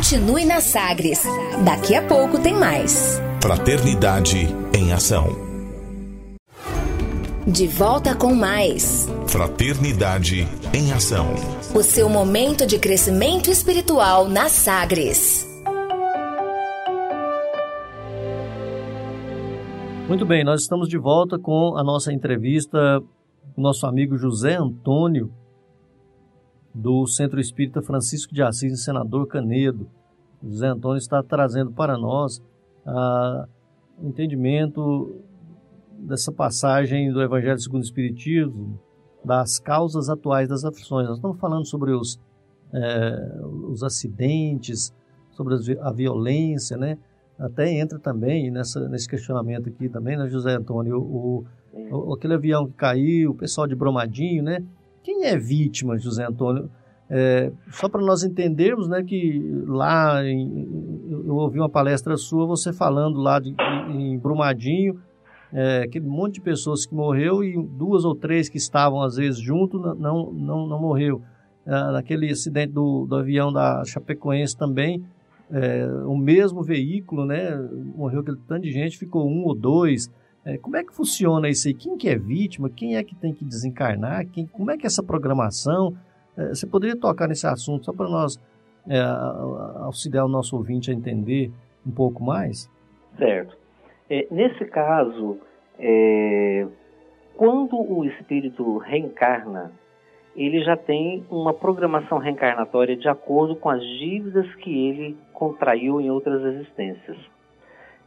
Continue na Sagres. Daqui a pouco tem mais. Fraternidade em Ação. De volta com mais. Fraternidade em Ação. O seu momento de crescimento espiritual na Sagres. Muito bem, nós estamos de volta com a nossa entrevista com nosso amigo José Antônio, do Centro Espírita Francisco de Assis, senador Canedo. José Antônio está trazendo para nós ah, o entendimento dessa passagem do Evangelho segundo o Espiritismo, das causas atuais das aflições. Nós estamos falando sobre os, é, os acidentes, sobre a violência, né? até entra também nessa, nesse questionamento aqui também, né, José Antônio, o, o, aquele avião que caiu, o pessoal de Bromadinho, né? Quem é vítima, José Antônio? É, só para nós entendermos, né, que lá em, eu ouvi uma palestra sua, você falando lá de, em Brumadinho, é, aquele monte de pessoas que morreu e duas ou três que estavam às vezes junto não não não morreu. É, naquele acidente do, do avião da Chapecoense também, é, o mesmo veículo, né? Morreu aquele tanto de gente, ficou um ou dois. É, como é que funciona isso aí? Quem que é vítima? Quem é que tem que desencarnar? Quem, como é que é essa programação? É, você poderia tocar nesse assunto só para nós é, auxiliar o nosso ouvinte a entender um pouco mais? Certo. É, nesse caso, é, quando o espírito reencarna ele já tem uma programação reencarnatória de acordo com as dívidas que ele contraiu em outras existências.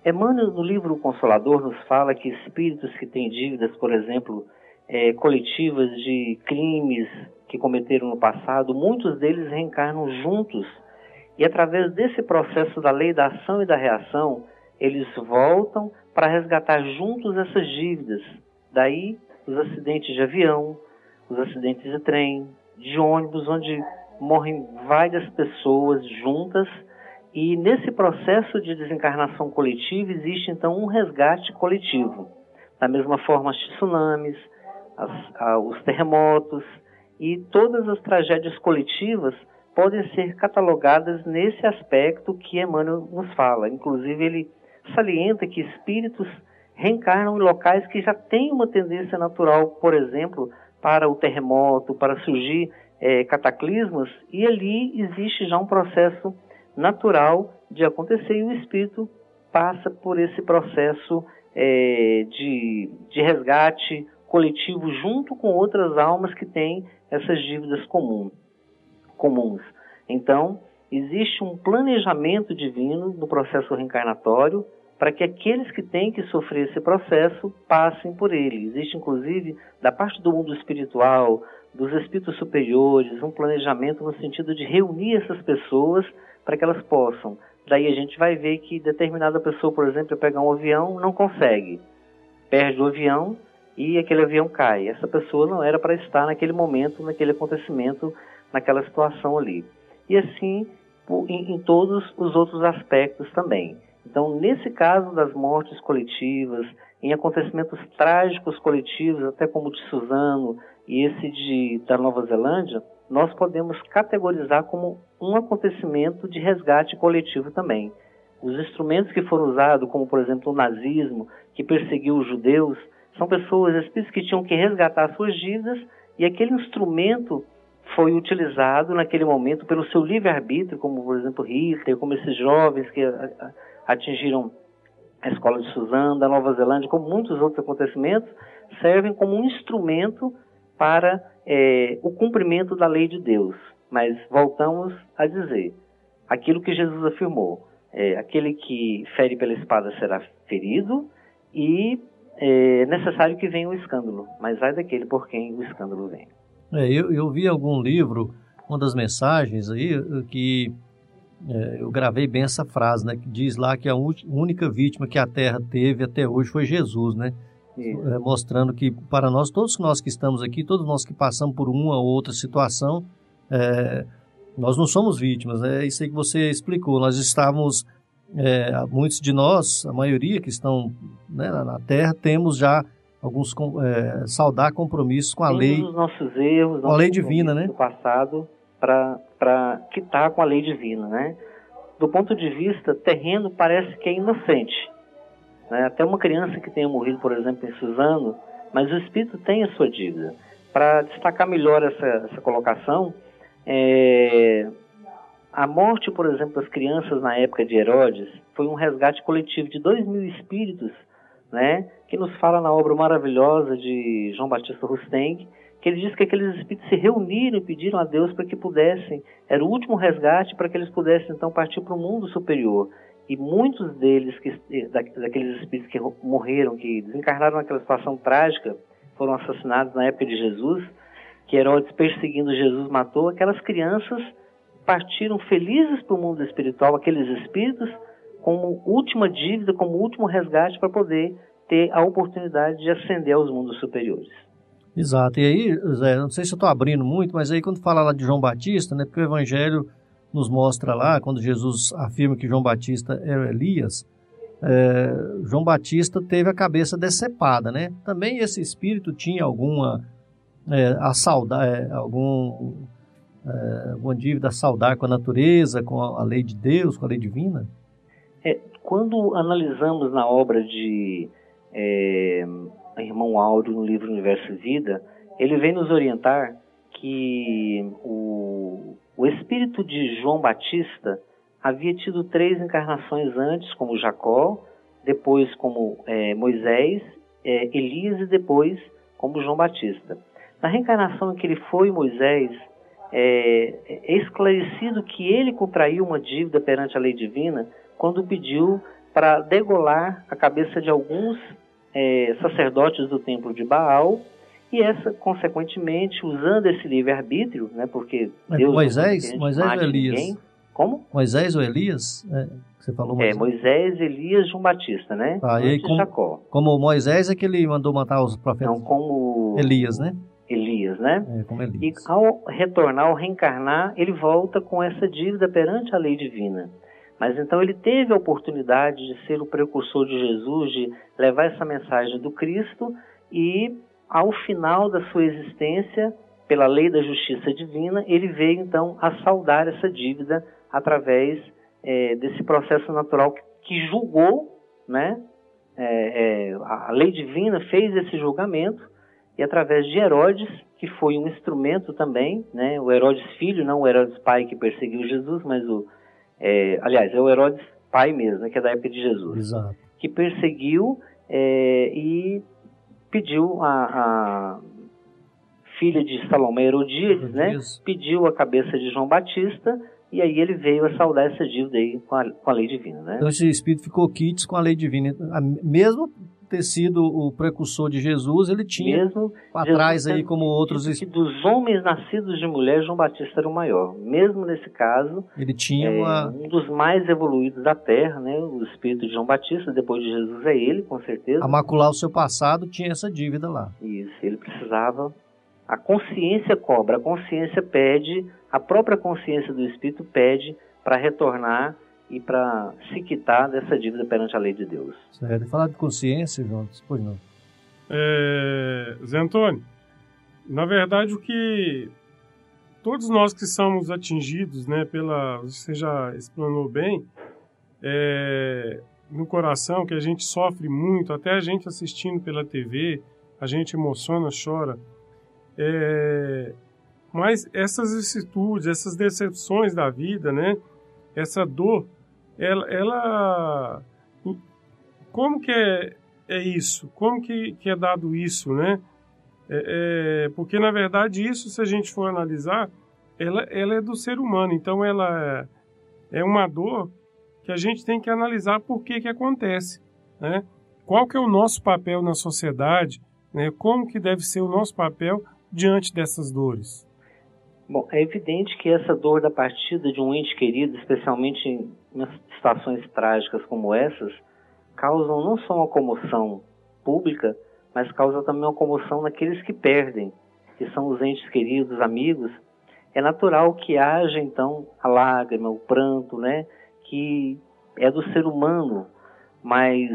Emmanuel, no livro Consolador, nos fala que espíritos que têm dívidas, por exemplo, é, coletivas de crimes que cometeram no passado, muitos deles reencarnam juntos e, através desse processo da lei da ação e da reação, eles voltam para resgatar juntos essas dívidas. Daí, os acidentes de avião, os acidentes de trem, de ônibus, onde morrem várias pessoas juntas. E nesse processo de desencarnação coletiva existe então um resgate coletivo. Da mesma forma, os tsunamis, as, a, os terremotos e todas as tragédias coletivas podem ser catalogadas nesse aspecto que Emmanuel nos fala. Inclusive, ele salienta que espíritos reencarnam em locais que já têm uma tendência natural, por exemplo, para o terremoto, para surgir é, cataclismos, e ali existe já um processo natural de acontecer e o espírito passa por esse processo é, de, de resgate coletivo junto com outras almas que têm essas dívidas comum, comuns. Então, existe um planejamento divino no processo reencarnatório para que aqueles que têm que sofrer esse processo passem por ele. Existe, inclusive, da parte do mundo espiritual, dos espíritos superiores, um planejamento no sentido de reunir essas pessoas para que elas possam. Daí a gente vai ver que determinada pessoa, por exemplo, pegar um avião, não consegue, perde o avião e aquele avião cai. Essa pessoa não era para estar naquele momento, naquele acontecimento, naquela situação ali. E assim em, em todos os outros aspectos também. Então, nesse caso das mortes coletivas, em acontecimentos trágicos coletivos, até como o de Suzano e esse de, da Nova Zelândia, nós podemos categorizar como um acontecimento de resgate coletivo também. Os instrumentos que foram usados, como por exemplo o nazismo, que perseguiu os judeus, são pessoas, espíritos que tinham que resgatar suas dívidas e aquele instrumento foi utilizado naquele momento pelo seu livre-arbítrio, como por exemplo Hitler, como esses jovens que atingiram a escola de Suzano, da Nova Zelândia, como muitos outros acontecimentos, servem como um instrumento para é, o cumprimento da lei de Deus. Mas voltamos a dizer aquilo que Jesus afirmou: é, aquele que fere pela espada será ferido e é necessário que venha o escândalo, mas ai daquele por quem o escândalo vem. É, eu, eu vi algum livro, uma das mensagens aí, que é, eu gravei bem essa frase, né? Que diz lá que a única vítima que a Terra teve até hoje foi Jesus, né? É, mostrando que para nós, todos nós que estamos aqui, todos nós que passamos por uma ou outra situação, é, nós não somos vítimas, é isso aí que você explicou. Nós estávamos, é, muitos de nós, a maioria que estão né, na Terra, temos já alguns é, saudar compromissos com a lei, os nossos erros, com a lei divina, né? Do passado para quitar com a lei divina, né? do ponto de vista terreno, parece que é inocente. Né? Até uma criança que tenha morrido, por exemplo, em Suzano, mas o espírito tem a sua dívida. Para destacar melhor essa, essa colocação, é, a morte, por exemplo, das crianças na época de Herodes foi um resgate coletivo de dois mil espíritos, né, que nos fala na obra maravilhosa de João Batista Rusteng, que ele diz que aqueles espíritos se reuniram e pediram a Deus para que pudessem, era o último resgate para que eles pudessem então partir para o mundo superior. E muitos deles, que, daqueles espíritos que morreram, que desencarnaram naquela situação trágica, foram assassinados na época de Jesus, que Herodes perseguindo Jesus matou, aquelas crianças partiram felizes para o mundo espiritual, aqueles espíritos, como última dívida, como último resgate para poder ter a oportunidade de ascender aos mundos superiores. Exato. E aí, Zé, não sei se eu estou abrindo muito, mas aí quando fala lá de João Batista, né, porque o Evangelho nos mostra lá, quando Jesus afirma que João Batista era Elias, é, João Batista teve a cabeça decepada, né? Também esse espírito tinha alguma é, a saudade, é, algum é, alguma dívida a saudar com a natureza, com a, a, lei de Deus, com a lei divina? É, quando analisamos na obra de é, Irmão Áureo no livro Universo e Vida, ele vem nos orientar que o, o espírito de João Batista havia tido três encarnações antes, como Jacó, depois como é, Moisés, é, Elias e depois como João Batista. Na reencarnação em que ele foi Moisés, é, é esclarecido que ele contraiu uma dívida perante a lei divina quando pediu para degolar a cabeça de alguns é, sacerdotes do templo de Baal e essa, consequentemente, usando esse livre-arbítrio, né, porque Deus Moisés, Moisés ou Elias? Ninguém. Como? Moisés ou Elias? É, você falou Moisés. É, Moisés, Elias, João Batista, né? Ah, e como, Jacó. Como Moisés é que ele mandou matar os profetas? Não, como... Elias, né? Elias, né? É, Elias. E ao retornar, ao reencarnar, ele volta com essa dívida perante a lei divina. Mas então ele teve a oportunidade de ser o precursor de Jesus, de levar essa mensagem do Cristo e ao final da sua existência, pela lei da justiça divina, ele veio então a saldar essa dívida através é, desse processo natural que, que julgou, né? É, é, a lei divina fez esse julgamento e através de Herodes, que foi um instrumento também, né? O Herodes filho, não o Herodes pai que perseguiu Jesus, mas o é, aliás, é o Herodes pai mesmo, né, que é da época de Jesus. Exato. Que perseguiu é, e pediu a, a, filha de Salomé, Herodíades, né? Pediu a cabeça de João Batista e aí ele veio a saudar essa dívida aí com a, com a lei divina, né? Então esse espírito ficou quites com a lei divina. Mesmo ter sido o precursor de Jesus, ele tinha mesmo atrás aí como outros que dos homens nascidos de mulher, João Batista era o maior. Mesmo nesse caso, ele tinha é, uma... um dos mais evoluídos da Terra, né? O espírito de João Batista, depois de Jesus é ele, com certeza. A macular o seu passado tinha essa dívida lá. Isso, ele precisava. A consciência cobra, a consciência pede, a própria consciência do espírito pede para retornar e para se quitar dessa dívida perante a lei de Deus. Certo. Falar de consciência, João, pois não. É, Zé Antônio, na verdade o que todos nós que somos atingidos, né, pela, você já explanou bem, é, no coração que a gente sofre muito, até a gente assistindo pela TV, a gente emociona, chora. É, mas essas vicissitudes, essas decepções da vida, né, essa dor ela, ela como que é, é isso? Como que, que é dado isso, né? É, é, porque na verdade isso, se a gente for analisar, ela, ela é do ser humano. Então ela é, é uma dor que a gente tem que analisar por que que acontece, né? Qual que é o nosso papel na sociedade, né? Como que deve ser o nosso papel diante dessas dores? Bom, é evidente que essa dor da partida de um ente querido, especialmente em situações trágicas como essas, causam não só uma comoção pública, mas causa também uma comoção naqueles que perdem, que são os entes queridos, amigos. É natural que haja então a lágrima, o pranto, né, que é do ser humano, mas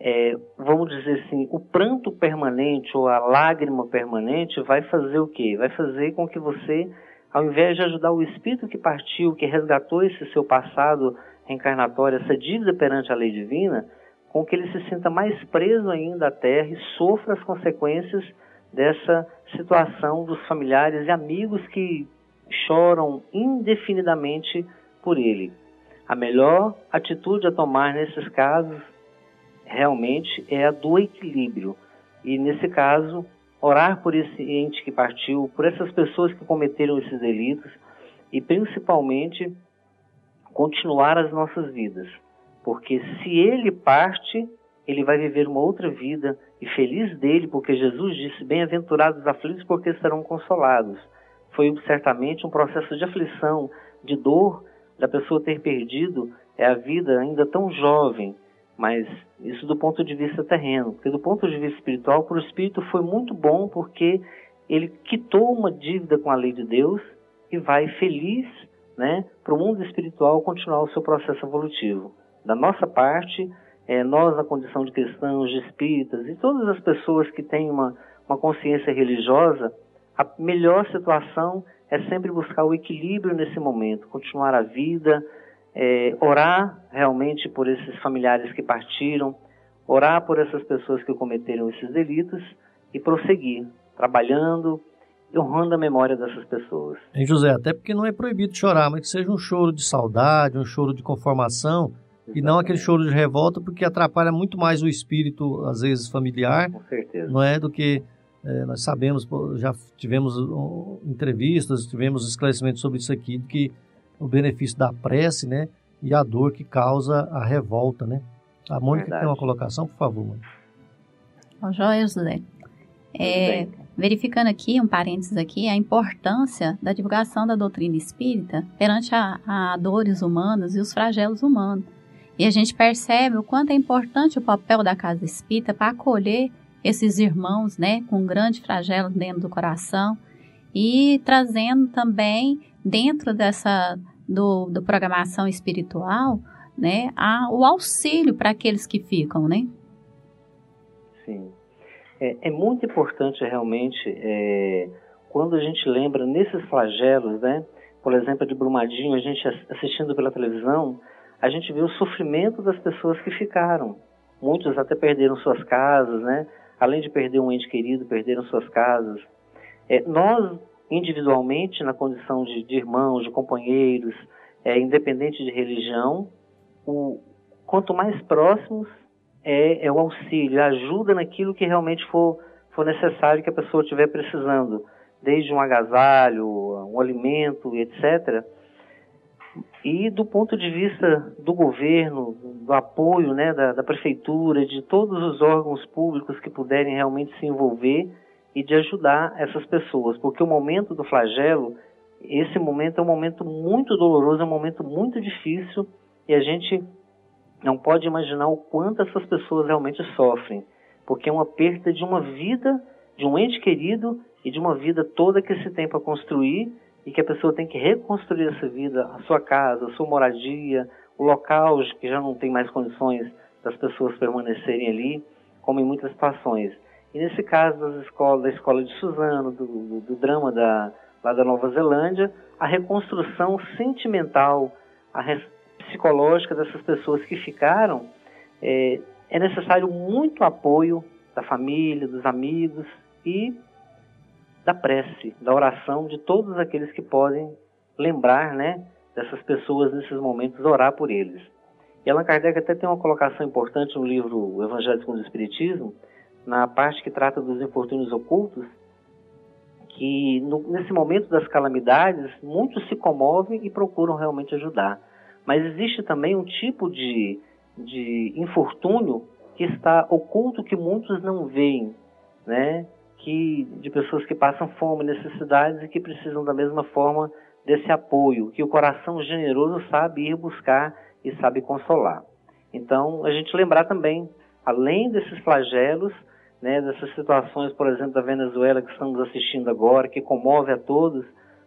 é, vamos dizer assim, o pranto permanente ou a lágrima permanente vai fazer o quê? Vai fazer com que você ao invés de ajudar o espírito que partiu, que resgatou esse seu passado reencarnatória, essa dívida perante a lei divina, com que ele se sinta mais preso ainda à Terra e sofra as consequências dessa situação dos familiares e amigos que choram indefinidamente por ele. A melhor atitude a tomar nesses casos realmente é a do equilíbrio. E nesse caso, orar por esse ente que partiu, por essas pessoas que cometeram esses delitos e principalmente continuar as nossas vidas. Porque se ele parte, ele vai viver uma outra vida e feliz dele, porque Jesus disse: Bem-aventurados os aflitos, porque serão consolados. Foi certamente um processo de aflição, de dor, da pessoa ter perdido é a vida ainda tão jovem, mas isso do ponto de vista terreno, porque do ponto de vista espiritual, para o espírito foi muito bom porque ele quitou uma dívida com a lei de Deus e vai feliz, né, para o mundo espiritual continuar o seu processo evolutivo. Da nossa parte, é, nós na condição de cristãos, de espíritas e todas as pessoas que têm uma, uma consciência religiosa, a melhor situação é sempre buscar o equilíbrio nesse momento, continuar a vida, é, orar realmente por esses familiares que partiram, orar por essas pessoas que cometeram esses delitos e prosseguir, trabalhando e honrando a memória dessas pessoas. Em José, até porque não é proibido chorar, mas que seja um choro de saudade, um choro de conformação, Exatamente. e não aquele choro de revolta, porque atrapalha muito mais o espírito, às vezes, familiar, Com certeza. não é, do que é, nós sabemos, já tivemos entrevistas, tivemos esclarecimentos sobre isso aqui, que o benefício da prece, né, e a dor que causa a revolta, né. A Mônica Verdade. tem uma colocação, por favor. Bom, Joia, José. É, verificando aqui, um parênteses aqui, a importância da divulgação da doutrina espírita perante a, a dores humanas e os flagelos humanos. E a gente percebe o quanto é importante o papel da casa espírita para acolher esses irmãos, né, com um grande flagelo dentro do coração e trazendo também dentro dessa do, do programação espiritual, né, a, o auxílio para aqueles que ficam, né? Sim, é, é muito importante realmente é, quando a gente lembra nesses flagelos, né? Por exemplo, de Brumadinho, a gente assistindo pela televisão, a gente vê o sofrimento das pessoas que ficaram. Muitos até perderam suas casas, né? além de perder um ente querido, perderam suas casas. É, nós, individualmente, na condição de, de irmãos, de companheiros, é, independente de religião, o, quanto mais próximos é, é o auxílio, a ajuda naquilo que realmente for, for necessário que a pessoa estiver precisando, desde um agasalho, um alimento, etc., e do ponto de vista do governo, do apoio né, da, da, prefeitura, de todos os órgãos públicos que puderem realmente se envolver e de ajudar essas pessoas, porque o momento do flagelo, esse momento é um momento muito doloroso, é um momento muito difícil e a gente não pode imaginar o quanto essas pessoas realmente sofrem, porque é uma perda de uma vida, de um ente querido e de uma vida toda que se tem para construir e que a pessoa tem que reconstruir essa vida, a sua casa, a sua moradia, o local que já não tem mais condições das pessoas permanecerem ali, como em muitas situações. E nesse caso das escolas, da escola de Suzano, do, do, drama da, lá da Nova Zelândia, a reconstrução sentimental, a res, psicológica dessas pessoas que ficaram, é, é necessário muito apoio da família, dos amigos e da prece, da oração de todos aqueles que podem lembrar, né, dessas pessoas nesses momentos, orar por eles. E Allan Kardec até tem uma colocação importante no livro O Evangelho segundo o Espiritismo, na parte que trata dos infortúnios ocultos, que no, nesse momento das calamidades, muitos se comovem e procuram realmente ajudar. Mas existe também um tipo de, de infortúnio que está oculto que muitos não veem, né? que, de pessoas que passam fome, necessidades e que precisam da mesma forma desse apoio, que o coração generoso sabe ir buscar e sabe consolar. Então, a gente lembrar também, além desses flagelos, né, dessas situações, por exemplo, da Venezuela que estamos assistindo agora, que comove a todos,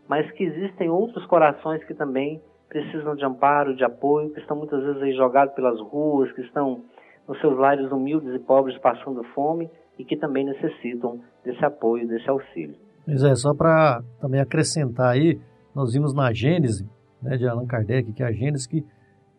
mas que existem outros corações que também precisam de amparo, de apoio, que estão muitas vezes aí jogados pelas ruas, que estão nos seus lares humildes e pobres passando fome e que também necessitam desse apoio, desse auxílio. Pois é, só para também acrescentar aí, nós vimos na Gênese, né, de Allan Kardec, que é a Gênese que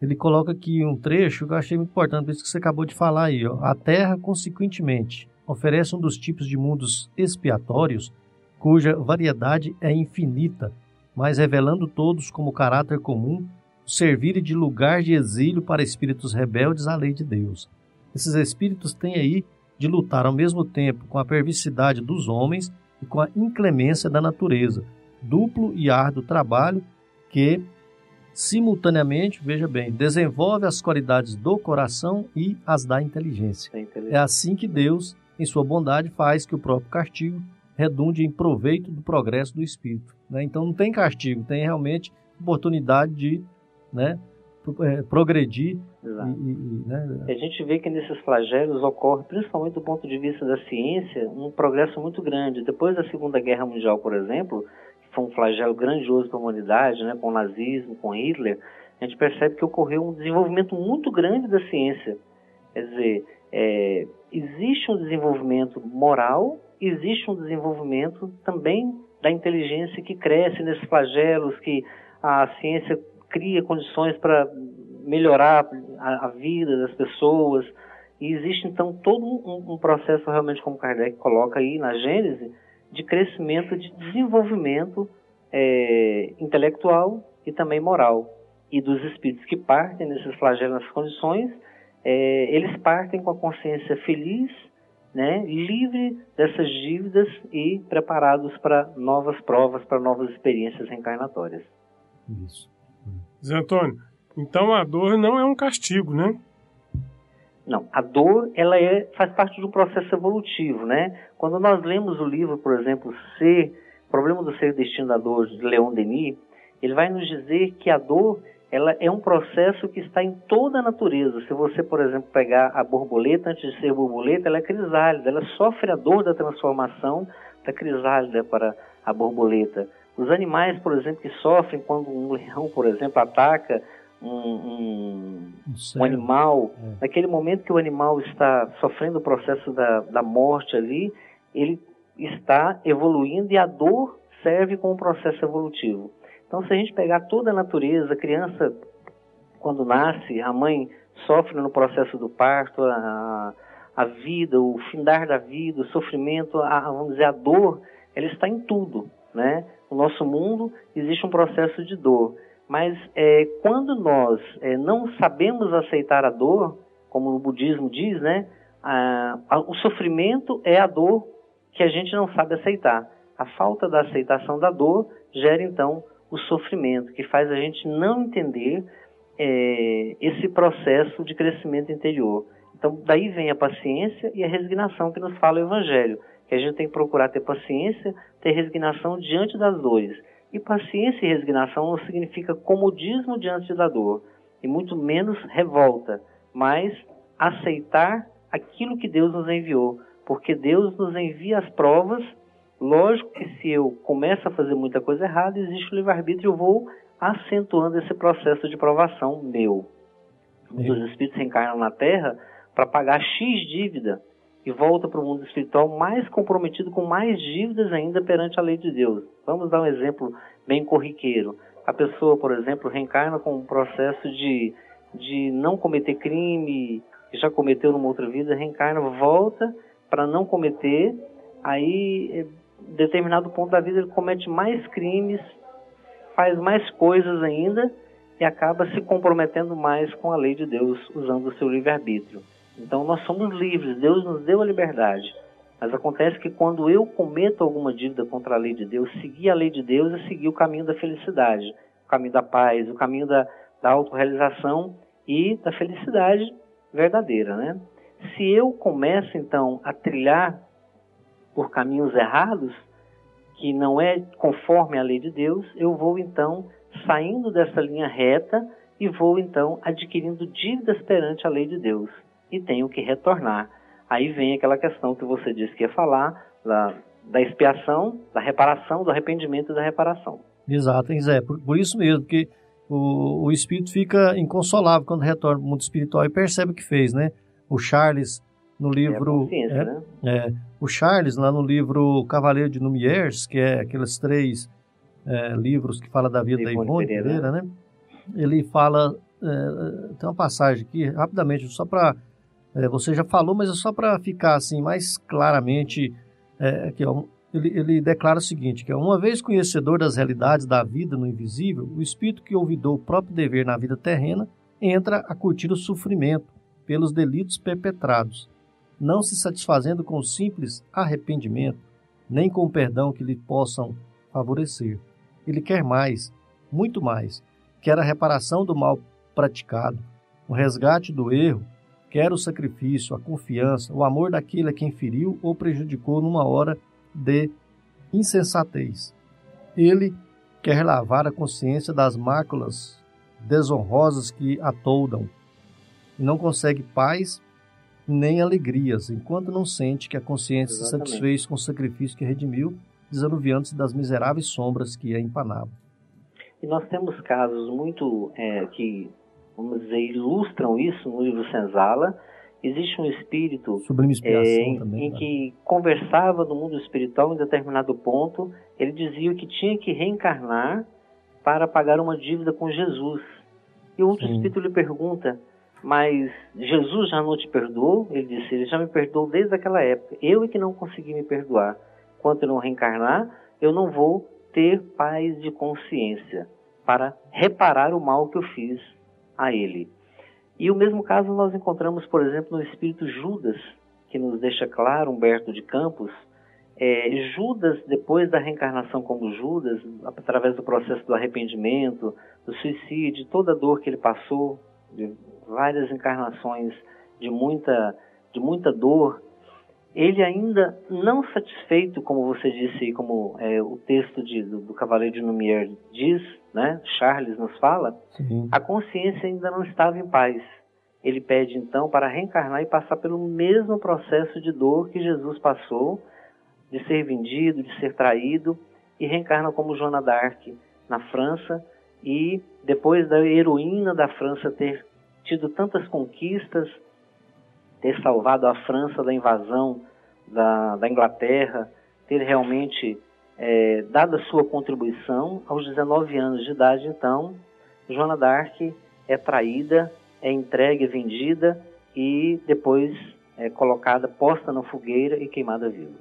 ele coloca aqui um trecho que eu achei muito importante, isso que você acabou de falar aí. Ó. A Terra, consequentemente, oferece um dos tipos de mundos expiatórios cuja variedade é infinita, mas revelando todos como caráter comum servir de lugar de exílio para espíritos rebeldes à lei de Deus. Esses espíritos têm aí de lutar ao mesmo tempo com a perversidade dos homens e com a inclemência da natureza, duplo e árduo trabalho que simultaneamente, veja bem, desenvolve as qualidades do coração e as da inteligência. É assim que Deus, em sua bondade, faz que o próprio castigo redunde em proveito do progresso do espírito. Né? Então não tem castigo, tem realmente oportunidade de né, é, progredir. E, e, né? A gente vê que nesses flagelos ocorre, principalmente do ponto de vista da ciência, um progresso muito grande. Depois da Segunda Guerra Mundial, por exemplo, foi um flagelo grandioso para a humanidade, né, com o nazismo, com Hitler, a gente percebe que ocorreu um desenvolvimento muito grande da ciência. Quer dizer, é, existe um desenvolvimento moral, existe um desenvolvimento também da inteligência que cresce nesses flagelos, que a ciência cria condições para melhorar a, a, vida das pessoas. E existe então todo um, um processo realmente, como Kardec coloca aí na Gênese, de crescimento, de desenvolvimento é, intelectual e também moral. E dos espíritos que partem nesses flagelos, nessas condições, é, eles partem com a consciência feliz, né, livre dessas dívidas e preparados para novas provas, para novas experiências reencarnatórias. Isso. Zé Antônio, então a dor não é um castigo, né? Não, a dor ela é, faz parte de um processo evolutivo, né? Quando nós lemos o livro, por exemplo, Ser, Problema do Ser e Destino da Dor, de Leon Denis, ele vai nos dizer que a dor ela é um processo que está em toda a natureza. Se você, por exemplo, pegar a borboleta, antes de ser borboleta, ela é crisálida, ela sofre a dor da transformação da crisálida para a borboleta. Os animais, por exemplo, que sofrem quando um leão, por exemplo, ataca um, um, um animal, é. naquele momento que o animal está sofrendo o processo da, da morte ali, ele está evoluindo e a dor serve como um processo evolutivo. Então, se a gente pegar toda a natureza, a criança, quando nasce, a mãe sofre no processo do parto, a, a vida, o findar da vida, o sofrimento, a, vamos dizer, a dor, ela está em tudo, né? No nosso mundo existe um processo de dor. Mas é, quando nós é, não sabemos aceitar a dor, como o budismo diz, né, a, a, o sofrimento é a dor que a gente não sabe aceitar. A falta da aceitação da dor gera então o sofrimento, que faz a gente não entender é, esse processo de crescimento interior. Então, daí vem a paciência e a resignação que nos fala o Evangelho, que a gente tem que procurar ter paciência, ter resignação diante das dores e paciência e resignação não significa comodismo diante da dor, e muito menos revolta, mas aceitar aquilo que Deus nos enviou, porque Deus nos envia as provas. Lógico que se eu começo a fazer muita coisa errada, existe o livre-arbítrio, eu vou acentuando esse processo de provação meu. Os espíritos reencarnam na Terra para pagar X dívida e volta para o mundo espiritual mais comprometido com mais dívidas ainda perante a lei de Deus. Vamos dar um exemplo bem corriqueiro. A pessoa, por exemplo, reencarna com um processo de, de não cometer crime, que já cometeu numa outra vida, reencarna, volta para não cometer, aí, em determinado ponto da vida, ele comete mais crimes, faz mais coisas ainda e acaba se comprometendo mais com a lei de Deus, usando o seu livre-arbítrio. Então nós somos livres, Deus nos deu a liberdade. Mas acontece que quando eu cometo alguma dívida contra a lei de Deus, seguir a lei de Deus é seguir o caminho da felicidade, o caminho da paz, o caminho da, da autorrealização e da felicidade verdadeira, né? Se eu começo então a trilhar por caminhos errados, que não é conforme a lei de Deus, eu vou então saindo dessa linha reta e vou então adquirindo dívidas perante a lei de Deus e tenho que retornar. Aí vem aquela questão que você disse que ia falar, da, da expiação, da reparação, do arrependimento e da reparação. Exato, Zé, por, por isso mesmo, porque o, o espírito fica inconsolável quando retorna ao mundo espiritual e percebe o que fez, né? O Charles, no livro. É, é, né? é, o Charles, lá no livro Cavaleiro de Numiers, que é aqueles três é, livros que fala da vida da Ivone Pereira, Pereira, né? Ele fala é, tem uma passagem aqui, rapidamente, só para. É, você já falou, mas é só para ficar assim mais claramente. É, que ele, ele declara o seguinte: que uma vez conhecedor das realidades da vida no invisível, o espírito que olvidou o próprio dever na vida terrena entra a curtir o sofrimento pelos delitos perpetrados, não se satisfazendo com o simples arrependimento, nem com o perdão que lhe possam favorecer. Ele quer mais, muito mais. Quer a reparação do mal praticado, o resgate do erro, quer o sacrifício, a confiança, o amor daquele a quem feriu ou prejudicou numa hora de insensatez. Ele quer lavar a consciência das máculas desonrosas que atoldam e não consegue paz nem alegrias, enquanto não sente que a consciência Exatamente. se satisfez com o sacrifício que redimiu, desanuviando-se das miseráveis sombras que a empanavam. E nós temos casos muito é, que, vamos dizer, ilustram isso no livro Senzala. Existe um espírito é, em, também, em que conversava no mundo espiritual em determinado ponto. Ele dizia que tinha que reencarnar para pagar uma dívida com Jesus. E outro Sim. espírito lhe pergunta: mas Jesus já não te perdoou? Ele disse: Ele já me perdoou desde aquela época. Eu é que não consegui me perdoar. Quando eu não reencarnar, eu não vou ter paz de consciência para reparar o mal que eu fiz a ele. E o mesmo caso nós encontramos, por exemplo, no espírito Judas, que nos deixa claro, Humberto de Campos, é, Judas, depois da reencarnação como Judas, através do processo do arrependimento, do suicídio, toda a dor que ele passou, várias encarnações de muita, de muita dor, ele ainda não satisfeito, como você disse, como é, o texto de, do, do, Cavaleiro de Lumière diz, né, Charles nos fala, Sim. a consciência ainda não estava em paz. Ele pede então para reencarnar e passar pelo mesmo processo de dor que Jesus passou, de ser vendido, de ser traído, e reencarna como Joana d'Arc na França, e depois da heroína da França ter tido tantas conquistas, ter salvado a França da invasão da, da Inglaterra, ter realmente é, dado a sua contribuição. Aos 19 anos de idade, então, Joana d'Arc é traída, é entregue, vendida e depois é colocada, posta na fogueira e queimada viva.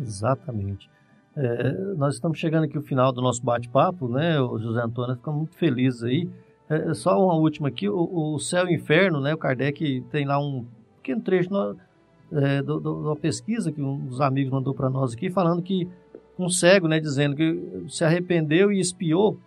Exatamente. É, nós estamos chegando aqui ao final do nosso bate-papo, né, o José Antônio? fica muito feliz aí. É, é, só uma última aqui, o, o, Céu e o Inferno, né? O Kardec tem lá um pequeno trecho no, é, do, do, uma pesquisa que um dos amigos mandou para nós aqui, falando que um cego, né, dizendo que se arrependeu e espiou,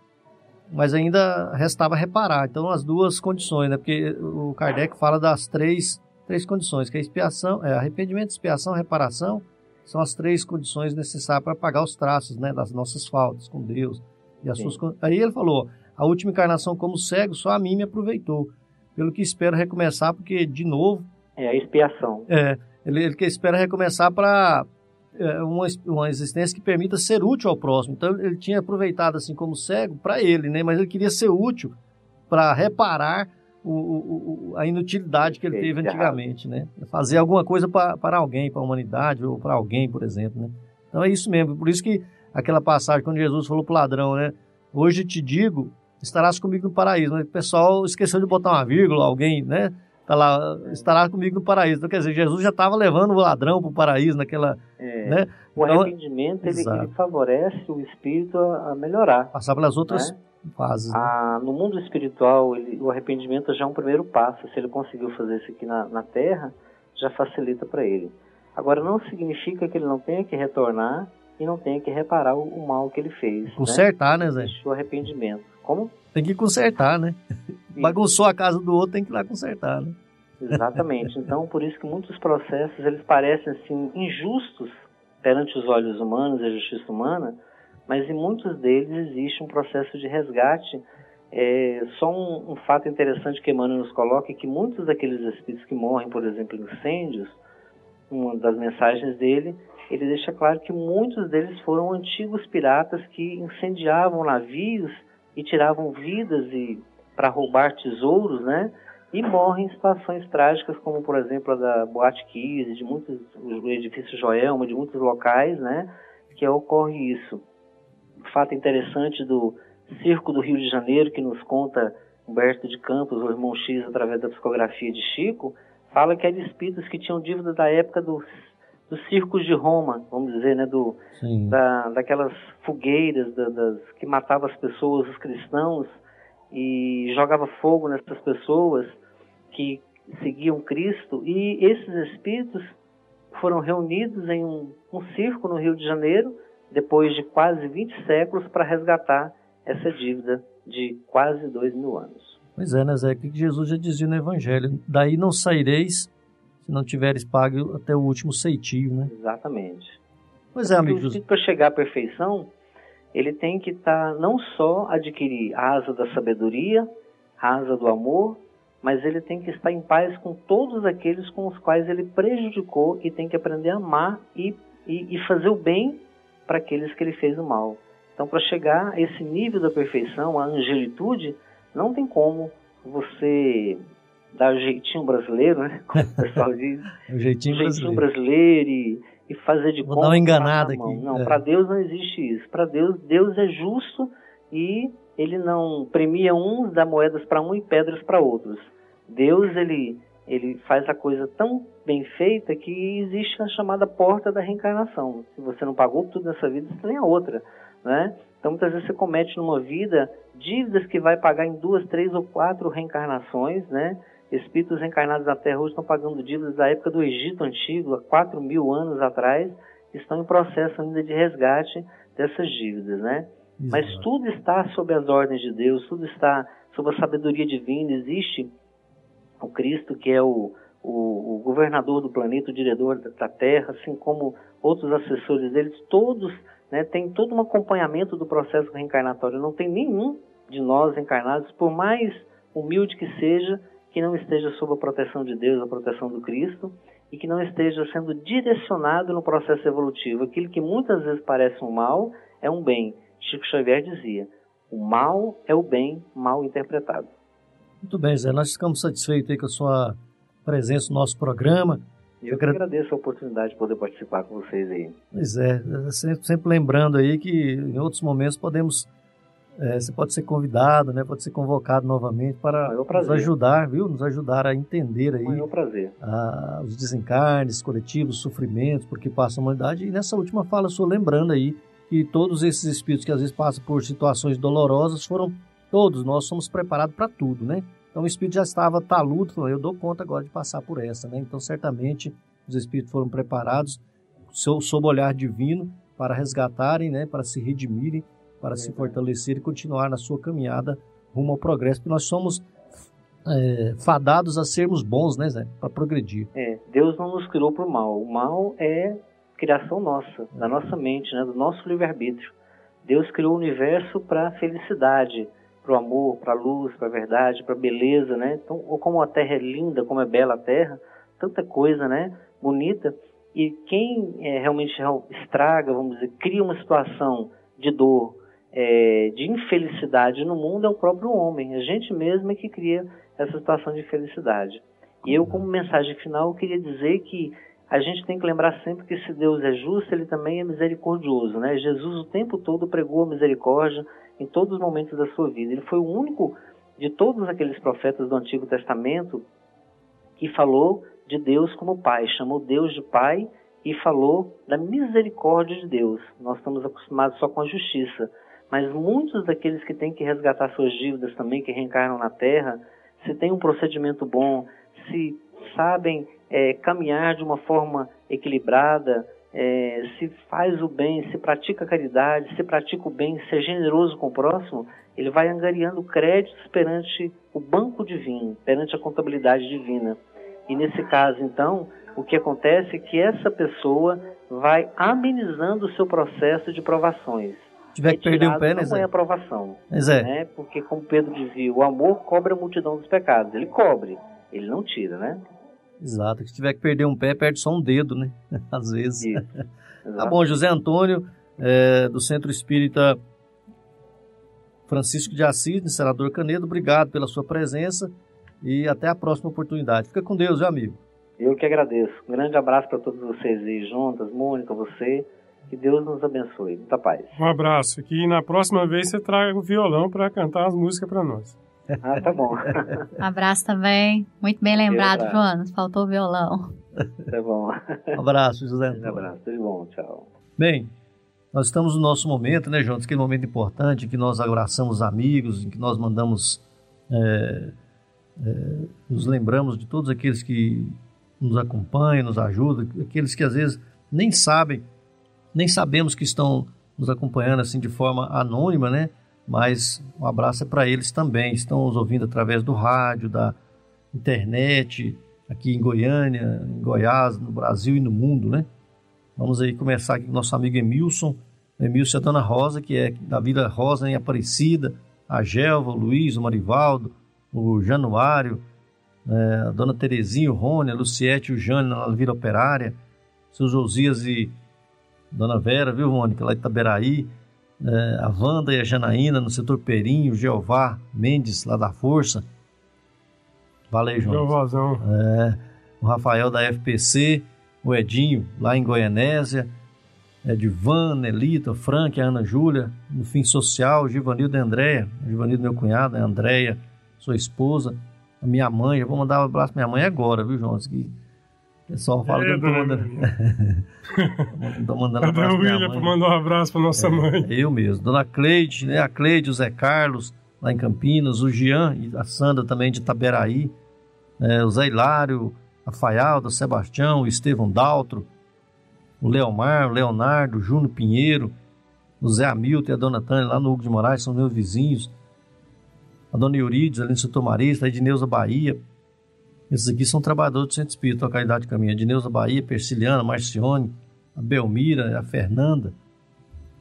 mas ainda restava reparar. Então, as duas condições, né? Porque o Kardec fala das três, três condições, que é expiação, é arrependimento, expiação, reparação, são as três condições necessárias para pagar os traços, né, das nossas faltas com Deus. E as suas, aí ele falou, a última encarnação como cego, só a mim me aproveitou. Pelo que espero recomeçar, porque, de novo. É a expiação. É, ele, ele espera recomeçar para é, uma, uma existência que permita ser útil ao próximo. Então, ele tinha aproveitado, assim, como cego, para ele, né? Mas ele queria ser útil para reparar o, o, a inutilidade que ele teve antigamente, né? Fazer alguma coisa para alguém, para a humanidade, ou para alguém, por exemplo, né? Então, é isso mesmo. Por isso que aquela passagem, quando Jesus falou para o ladrão, né? Hoje te digo estarás comigo no paraíso. O pessoal esqueceu de botar uma vírgula, alguém, né? Tá lá, estará comigo no paraíso. Então, quer dizer, Jesus já estava levando o ladrão para o paraíso naquela. É, né? O então, arrependimento ele, ele, favorece o espírito a, a melhorar. Passar pelas outras né? fases. Né? Ah, no mundo espiritual, ele, o arrependimento já é um primeiro passo. Se ele conseguiu fazer isso aqui na, na Terra, já facilita para ele. Agora, não significa que ele não tenha que retornar e não tenha que reparar o, o mal que ele fez. Consertar, né, né Zé? O arrependimento. Como? Tem que consertar, né? Bagunçou a casa do outro, tem que ir lá consertar, né? Exatamente. Então, por isso que muitos processos eles parecem assim injustos perante os olhos humanos e a justiça humana, mas em muitos deles existe um processo de resgate. É, só um, um fato interessante que Emmanuel nos coloca é que muitos daqueles espíritos que morrem, por exemplo, em incêndios, uma das mensagens dele, ele deixa claro que muitos deles foram antigos piratas que incendiavam navios e tiravam vidas e para roubar tesouros, né? E morrem em situações trágicas, como por exemplo a da Boate Kiss, de muitos o edifício Joelma, de muitos locais, né? Que ocorre isso. Fato interessante do Circo do Rio de Janeiro que nos conta Humberto de Campos, o irmão X, através da psicografia de Chico, fala que eram espíritos que tinham dívida da época dos, dos circos de Roma, vamos dizer, né, do, da, daquelas fogueiras da, das, que matavam as pessoas, os cristãos, e jogava fogo nessas pessoas que seguiam Cristo. E esses espíritos foram reunidos em um, um circo no Rio de Janeiro, depois de quase 20 séculos, para resgatar essa dívida de quase dois mil anos. Pois é, né, Zé? Que Jesus já dizia no Evangelho: daí não saireis não tiveres pago até o último ceitio, né? Exatamente. Pois é, amigo. Para chegar à perfeição, ele tem que estar tá, não só adquirir a asa da sabedoria, a asa do amor, mas ele tem que estar em paz com todos aqueles com os quais ele prejudicou e tem que aprender a amar e, e, e fazer o bem para aqueles que ele fez o mal. Então, para chegar a esse nível da perfeição, a angelitude, não tem como você dar o jeitinho brasileiro, né? [laughs] Como o pessoal [laughs] diz. o jeitinho, o jeitinho brasileiro, e, e, fazer de Vou conta. dar uma enganada aqui. Não, é. para Deus não existe isso. Para Deus, Deus é justo e ele não premia uns, dá moedas para um e pedras para outros. Deus, ele, ele faz a coisa tão bem feita que existe a chamada porta da reencarnação. Se você não pagou tudo nessa vida, você tem a outra, né? Então, muitas vezes você comete numa vida dívidas que vai pagar em duas, três ou quatro reencarnações, né? Espíritos reencarnados na Terra hoje estão pagando dívidas da época do Egito Antigo, há quatro mil anos atrás, estão em processo ainda de resgate dessas dívidas, né? Exato. Mas tudo está sob as ordens de Deus, tudo está sob a sabedoria divina. Existe o Cristo, que é o, o, o governador do planeta, o diretor da Terra, assim como outros assessores deles, todos né, tem todo um acompanhamento do processo reencarnatório. Não tem nenhum de nós encarnados, por mais humilde que seja, que não esteja sob a proteção de Deus, a proteção do Cristo, e que não esteja sendo direcionado no processo evolutivo. Aquilo que muitas vezes parece um mal é um bem. Chico Xavier dizia: o mal é o bem mal interpretado. Muito bem, Zé. Nós ficamos satisfeitos com a sua presença no nosso programa. Eu que agradeço a oportunidade de poder participar com vocês aí. Pois é, sempre, sempre lembrando aí que em outros momentos podemos, é, você pode ser convidado, né, pode ser convocado novamente para nos ajudar, viu, nos ajudar a entender aí. A, os desencarnes coletivos, os sofrimentos, porque passa a humanidade. E nessa última fala, eu estou lembrando aí que todos esses espíritos que às vezes passam por situações dolorosas foram todos nós somos preparados para tudo, né? Então o espírito já estava taludo, falou, eu dou conta agora de passar por essa, né? Então certamente os espíritos foram preparados sob o olhar divino para resgatarem, né, para se redimirem, para se fortalecer e continuar na sua caminhada rumo ao progresso, porque nós somos é, fadados a sermos bons, né, Zé? Para progredir. É, Deus não nos criou para o mal. O mal é criação nossa, da nossa mente, né, do nosso livre-arbítrio. Deus criou o universo para a felicidade, para o amor, para a luz, para a verdade, para a beleza, né? Então, ou como a terra é linda, como é bela a terra, tanta coisa, né? Bonita. E quem é, realmente estraga, vamos dizer, cria uma situação de dor, é, de infelicidade no mundo é o próprio homem. A gente mesmo é que cria essa situação de infelicidade. E eu, como mensagem final, eu queria dizer que a gente tem que lembrar sempre que se Deus é justo, ele também é misericordioso, né? Jesus o tempo todo pregou a misericórdia, em todos os momentos da sua vida. Ele foi o único de todos aqueles profetas do Antigo Testamento que falou de Deus como Pai, chamou Deus de Pai e falou da misericórdia de Deus. Nós estamos acostumados só com a justiça, mas muitos daqueles que têm que resgatar suas dívidas também, que reencarnam na Terra, se tem um procedimento bom, se sabem é, caminhar de uma forma equilibrada, é, se faz o bem, se pratica a caridade, se pratica o bem, se é generoso com o próximo, ele vai angariando créditos perante o banco divino, perante a contabilidade divina. E nesse caso, então, o que acontece é que essa pessoa vai amenizando o seu processo de provações. Tiver que perder um pé, né, Não é aprovação. Mas é. Né? Porque, como Pedro dizia, o amor cobre a multidão dos pecados. Ele cobre, ele não tira, né? Exato. Se tiver que perder um pé, perde só um dedo, né? [laughs] Às vezes. Isso, [laughs] tá bom, José Antônio, é, do Centro Espírita Francisco de Assis, Senador Canedo, obrigado pela sua presença e até a próxima oportunidade. Fica com Deus, meu amigo. Eu que agradeço. Um grande abraço para todos vocês aí juntas, Mônica, você. Que Deus nos abençoe. Muita paz. Um abraço. Que na próxima vez você traga o violão para cantar as músicas para nós. Ah, tá bom. Um abraço também. Muito bem lembrado, Jonas. Faltou o violão. Tá bom. Um abraço, José. Um abraço, tudo bom, tchau. Bem, nós estamos no nosso momento, né, Jonas? Aquele momento importante em que nós abraçamos amigos, em que nós mandamos, é, é, nos lembramos de todos aqueles que nos acompanham, nos ajudam, aqueles que às vezes nem sabem, nem sabemos que estão nos acompanhando assim de forma anônima, né? Mas um abraço é para eles também. Estão nos ouvindo através do rádio, da internet, aqui em Goiânia, em Goiás, no Brasil e no mundo, né? Vamos aí começar aqui com nosso amigo Emilson. Emilson a Dona Rosa, que é da Vila Rosa em Aparecida, a Gelva, o Luiz, o Marivaldo, o Januário, é, a Dona Terezinha, o Rony, a Luciete o Jânio na Vila Operária, seu Josias e Dona Vera, viu, Mônica, lá de Itaberaí, é, a Wanda e a Janaína no setor Perinho, Jeová Mendes, lá da Força. Valeu, João. Jeovazão. É, o Rafael da FPC, o Edinho, lá em Goianésia, Edvan, Nelita, Frank, a Ana Júlia, no Fim Social, Givanildo e Andréia, Givanildo meu cunhado, a Andréia, sua esposa, a minha mãe, eu vou mandar um abraço pra minha mãe agora, viu, João? Que o pessoal fala é, que [laughs] eu tô mandando. tô mandando pra minha mãe. mandar um abraço pra nossa é, mãe. Eu mesmo. Dona Cleide, né? A Cleide, o Zé Carlos, lá em Campinas, o Jean e a Sandra também de Itaberaí, é, o Zé Hilário, a Faialda, o Sebastião, o Estevão Daltro, o Leomar, o Leonardo, o Júnior Pinheiro, o Zé Hamilton e a Dona Tânia lá no Hugo de Moraes, são meus vizinhos. A Dona Eurides, ali no Setor Marista, a Edneuza Bahia, esses aqui são trabalhadores do Centro Espírita, localidade de caminho. A Dineuza Bahia, Persiliana, Marcione, a Belmira, a Fernanda,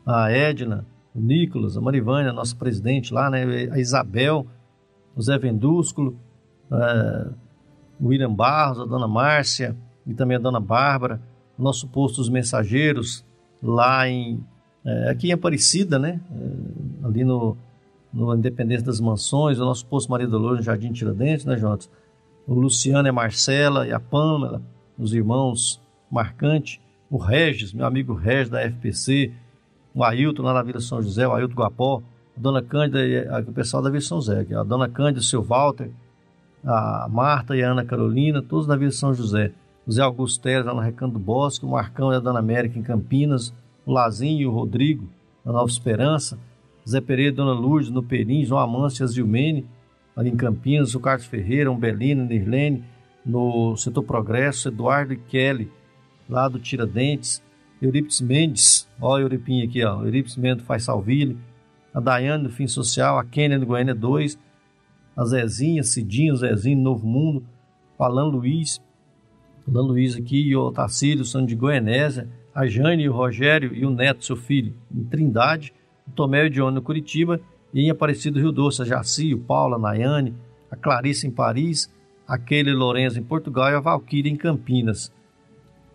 a Edna, o Nicolas, a Marivânia, nossa presidente lá, né? A Isabel, o Zé Vendúsculo, é, o William Barros, a dona Márcia e também a dona Bárbara, nosso posto dos mensageiros lá em é, aqui em Aparecida, né? É, ali no, no Independência das Mansões, o nosso posto Maria Dolores no Jardim Tiradentes, né, Jonas? O Luciano e a Marcela e a Pâmela, os irmãos Marcante, o Regis, meu amigo Regis da FPC, o Ailton lá na Vila São José, o Ailton Guapó, a Dona Cândida e a, o pessoal da Vila São José, a Dona Cândida, o seu Walter, a Marta e a Ana Carolina, todos da Vila São José. O Zé Augusto Teres lá no Recanto do Bosque, o Marcão e a Dona América em Campinas, o Lazinho e o Rodrigo na Nova Esperança, Zé Pereira e Dona Lourdes no Perim, João Amância e a Zilmene, ali em Campinas, o Carlos Ferreira, Umbelina, Nirlene, no setor Progresso, Eduardo e Kelly, lá do Tiradentes, Eurípides Mendes, ó Euripinho aqui, ó, Eurípides Mendes faz Salville, a Daiane do Fim Social, a Kênia do Goiânia 2, a Zezinha, Cidinho, Zezinho Novo Mundo, o Alan Luiz, Alan Luiz aqui o Tacílio, são de Goianésia, a Jane, o Rogério e o Neto, seu filho, em Trindade, o Tomé e o Dione no Curitiba e em Aparecido Rio Doce, a Jaci, o Paulo, a Nayane, a Clarice em Paris, a Keila Lourenço em Portugal e a Valquíria em Campinas.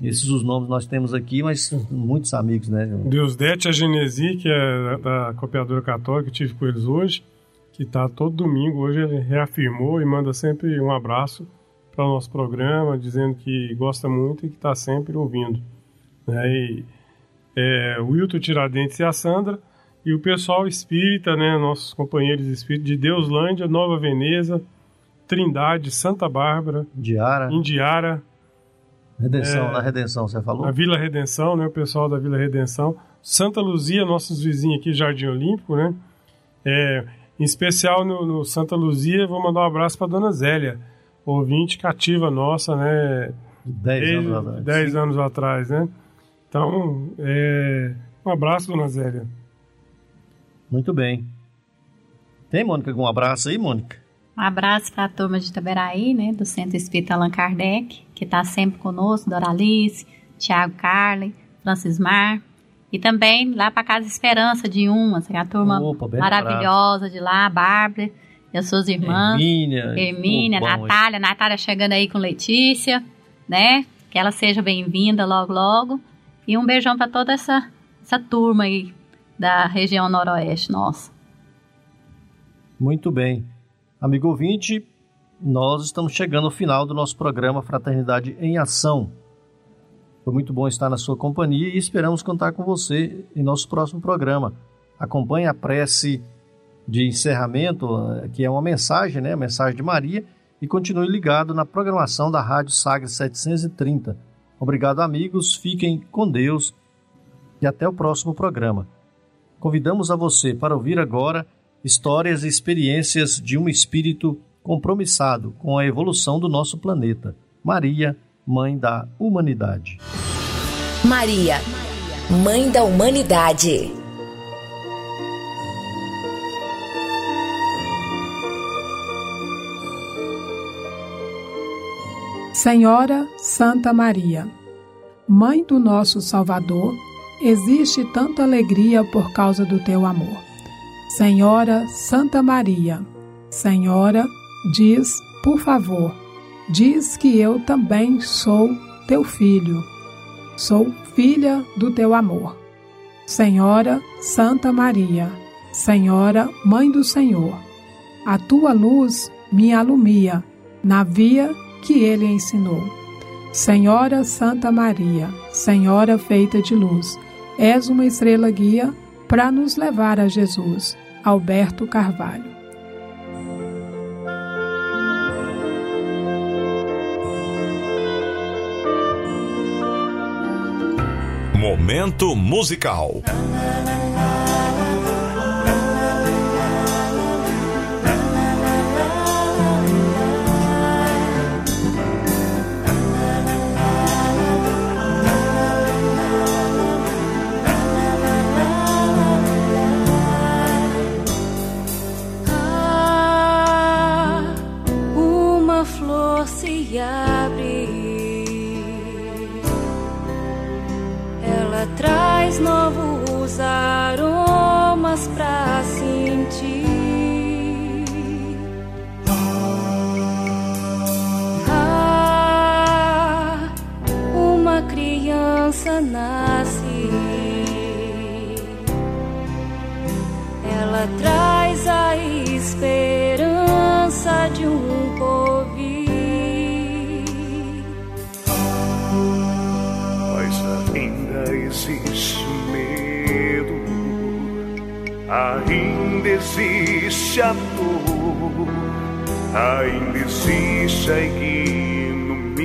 Esses os nomes nós temos aqui, mas muitos amigos, né? Deusdete, a Genesi, que é da copiadora católica, tive com eles hoje, que está todo domingo. Hoje ele reafirmou e manda sempre um abraço para o nosso programa, dizendo que gosta muito e que está sempre ouvindo. Né? E, é, o Wilton Tiradentes e a Sandra, e o pessoal espírita, né, nossos companheiros espíritas de Deuslândia, Nova Veneza, Trindade, Santa Bárbara, Indiara, Indiara Redenção, é, na Redenção, você falou? A Vila Redenção, né, o pessoal da Vila Redenção, Santa Luzia, nossos vizinhos aqui, Jardim Olímpico, né, é, em especial no, no Santa Luzia, vou mandar um abraço para Dona Zélia, ouvinte cativa nossa, né, dez anos atrás. Dez anos atrás, né, então, é, um abraço, Dona Zélia. Muito bem. Tem, Mônica, algum abraço aí, Mônica? Um abraço para a turma de Itaberaí, né, do Centro Espírita Allan Kardec, que está sempre conosco, Doralice, Tiago Carlin, Francis Mar, e também lá para Casa Esperança de Umas, que é a turma Opa, maravilhosa de lá, a Bárbara e as suas irmãs. Hermínia. Hermínia, Natália, Natália chegando aí com Letícia, né, que ela seja bem-vinda logo, logo. E um beijão para toda essa, essa turma aí da região noroeste nossa. Muito bem. Amigo ouvinte, nós estamos chegando ao final do nosso programa Fraternidade em Ação. Foi muito bom estar na sua companhia e esperamos contar com você em nosso próximo programa. Acompanhe a prece de encerramento, que é uma mensagem, né? A mensagem de Maria. E continue ligado na programação da Rádio Sagres 730. Obrigado, amigos. Fiquem com Deus e até o próximo programa. Convidamos a você para ouvir agora histórias e experiências de um espírito compromissado com a evolução do nosso planeta. Maria, Mãe da Humanidade. Maria, Mãe da Humanidade. Senhora Santa Maria, Mãe do nosso Salvador, existe tanta alegria por causa do teu amor. Senhora Santa Maria, Senhora, diz, por favor, diz que eu também sou teu filho, sou filha do teu amor. Senhora Santa Maria, Senhora Mãe do Senhor, a tua luz me alumia na via que ele ensinou. Senhora Santa Maria, Senhora feita de luz, és uma estrela guia para nos levar a Jesus. Alberto Carvalho. Momento musical. Existe a dor, ainda existe a ignomínia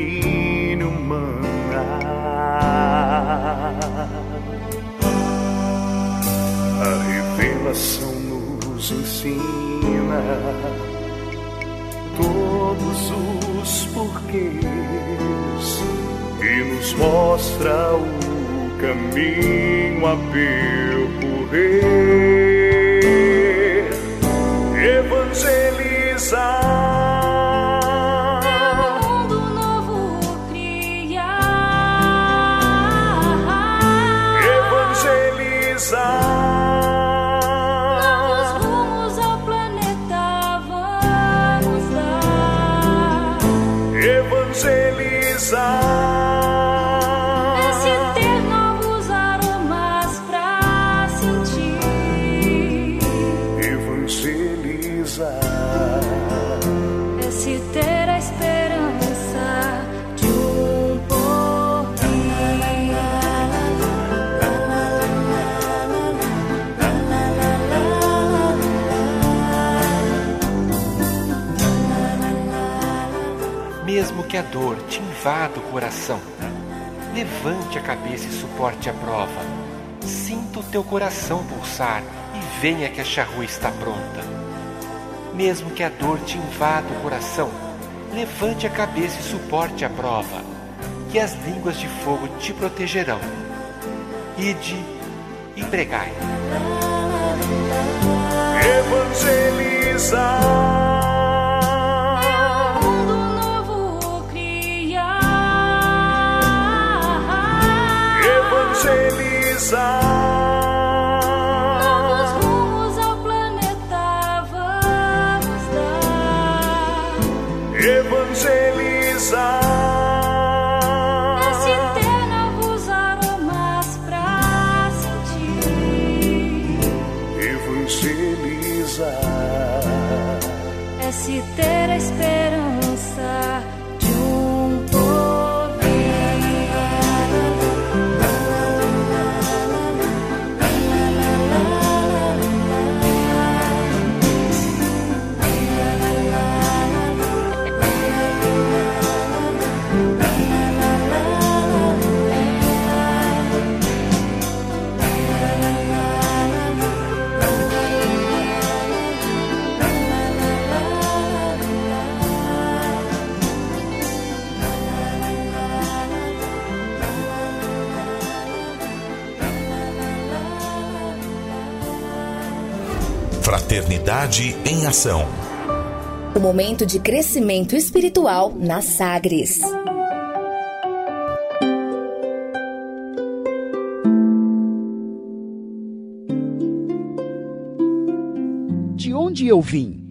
humana. A revelação nos ensina todos os porquês e nos mostra o caminho a percorrer. Que Levante a cabeça e suporte a prova. Sinta o teu coração pulsar e venha que a charrua está pronta. Mesmo que a dor te invada o coração, levante a cabeça e suporte a prova, que as línguas de fogo te protegerão. Ide e pregai. Evangelizar. Novos Fraternidade em Ação. O momento de crescimento espiritual na Sagres. De onde eu vim?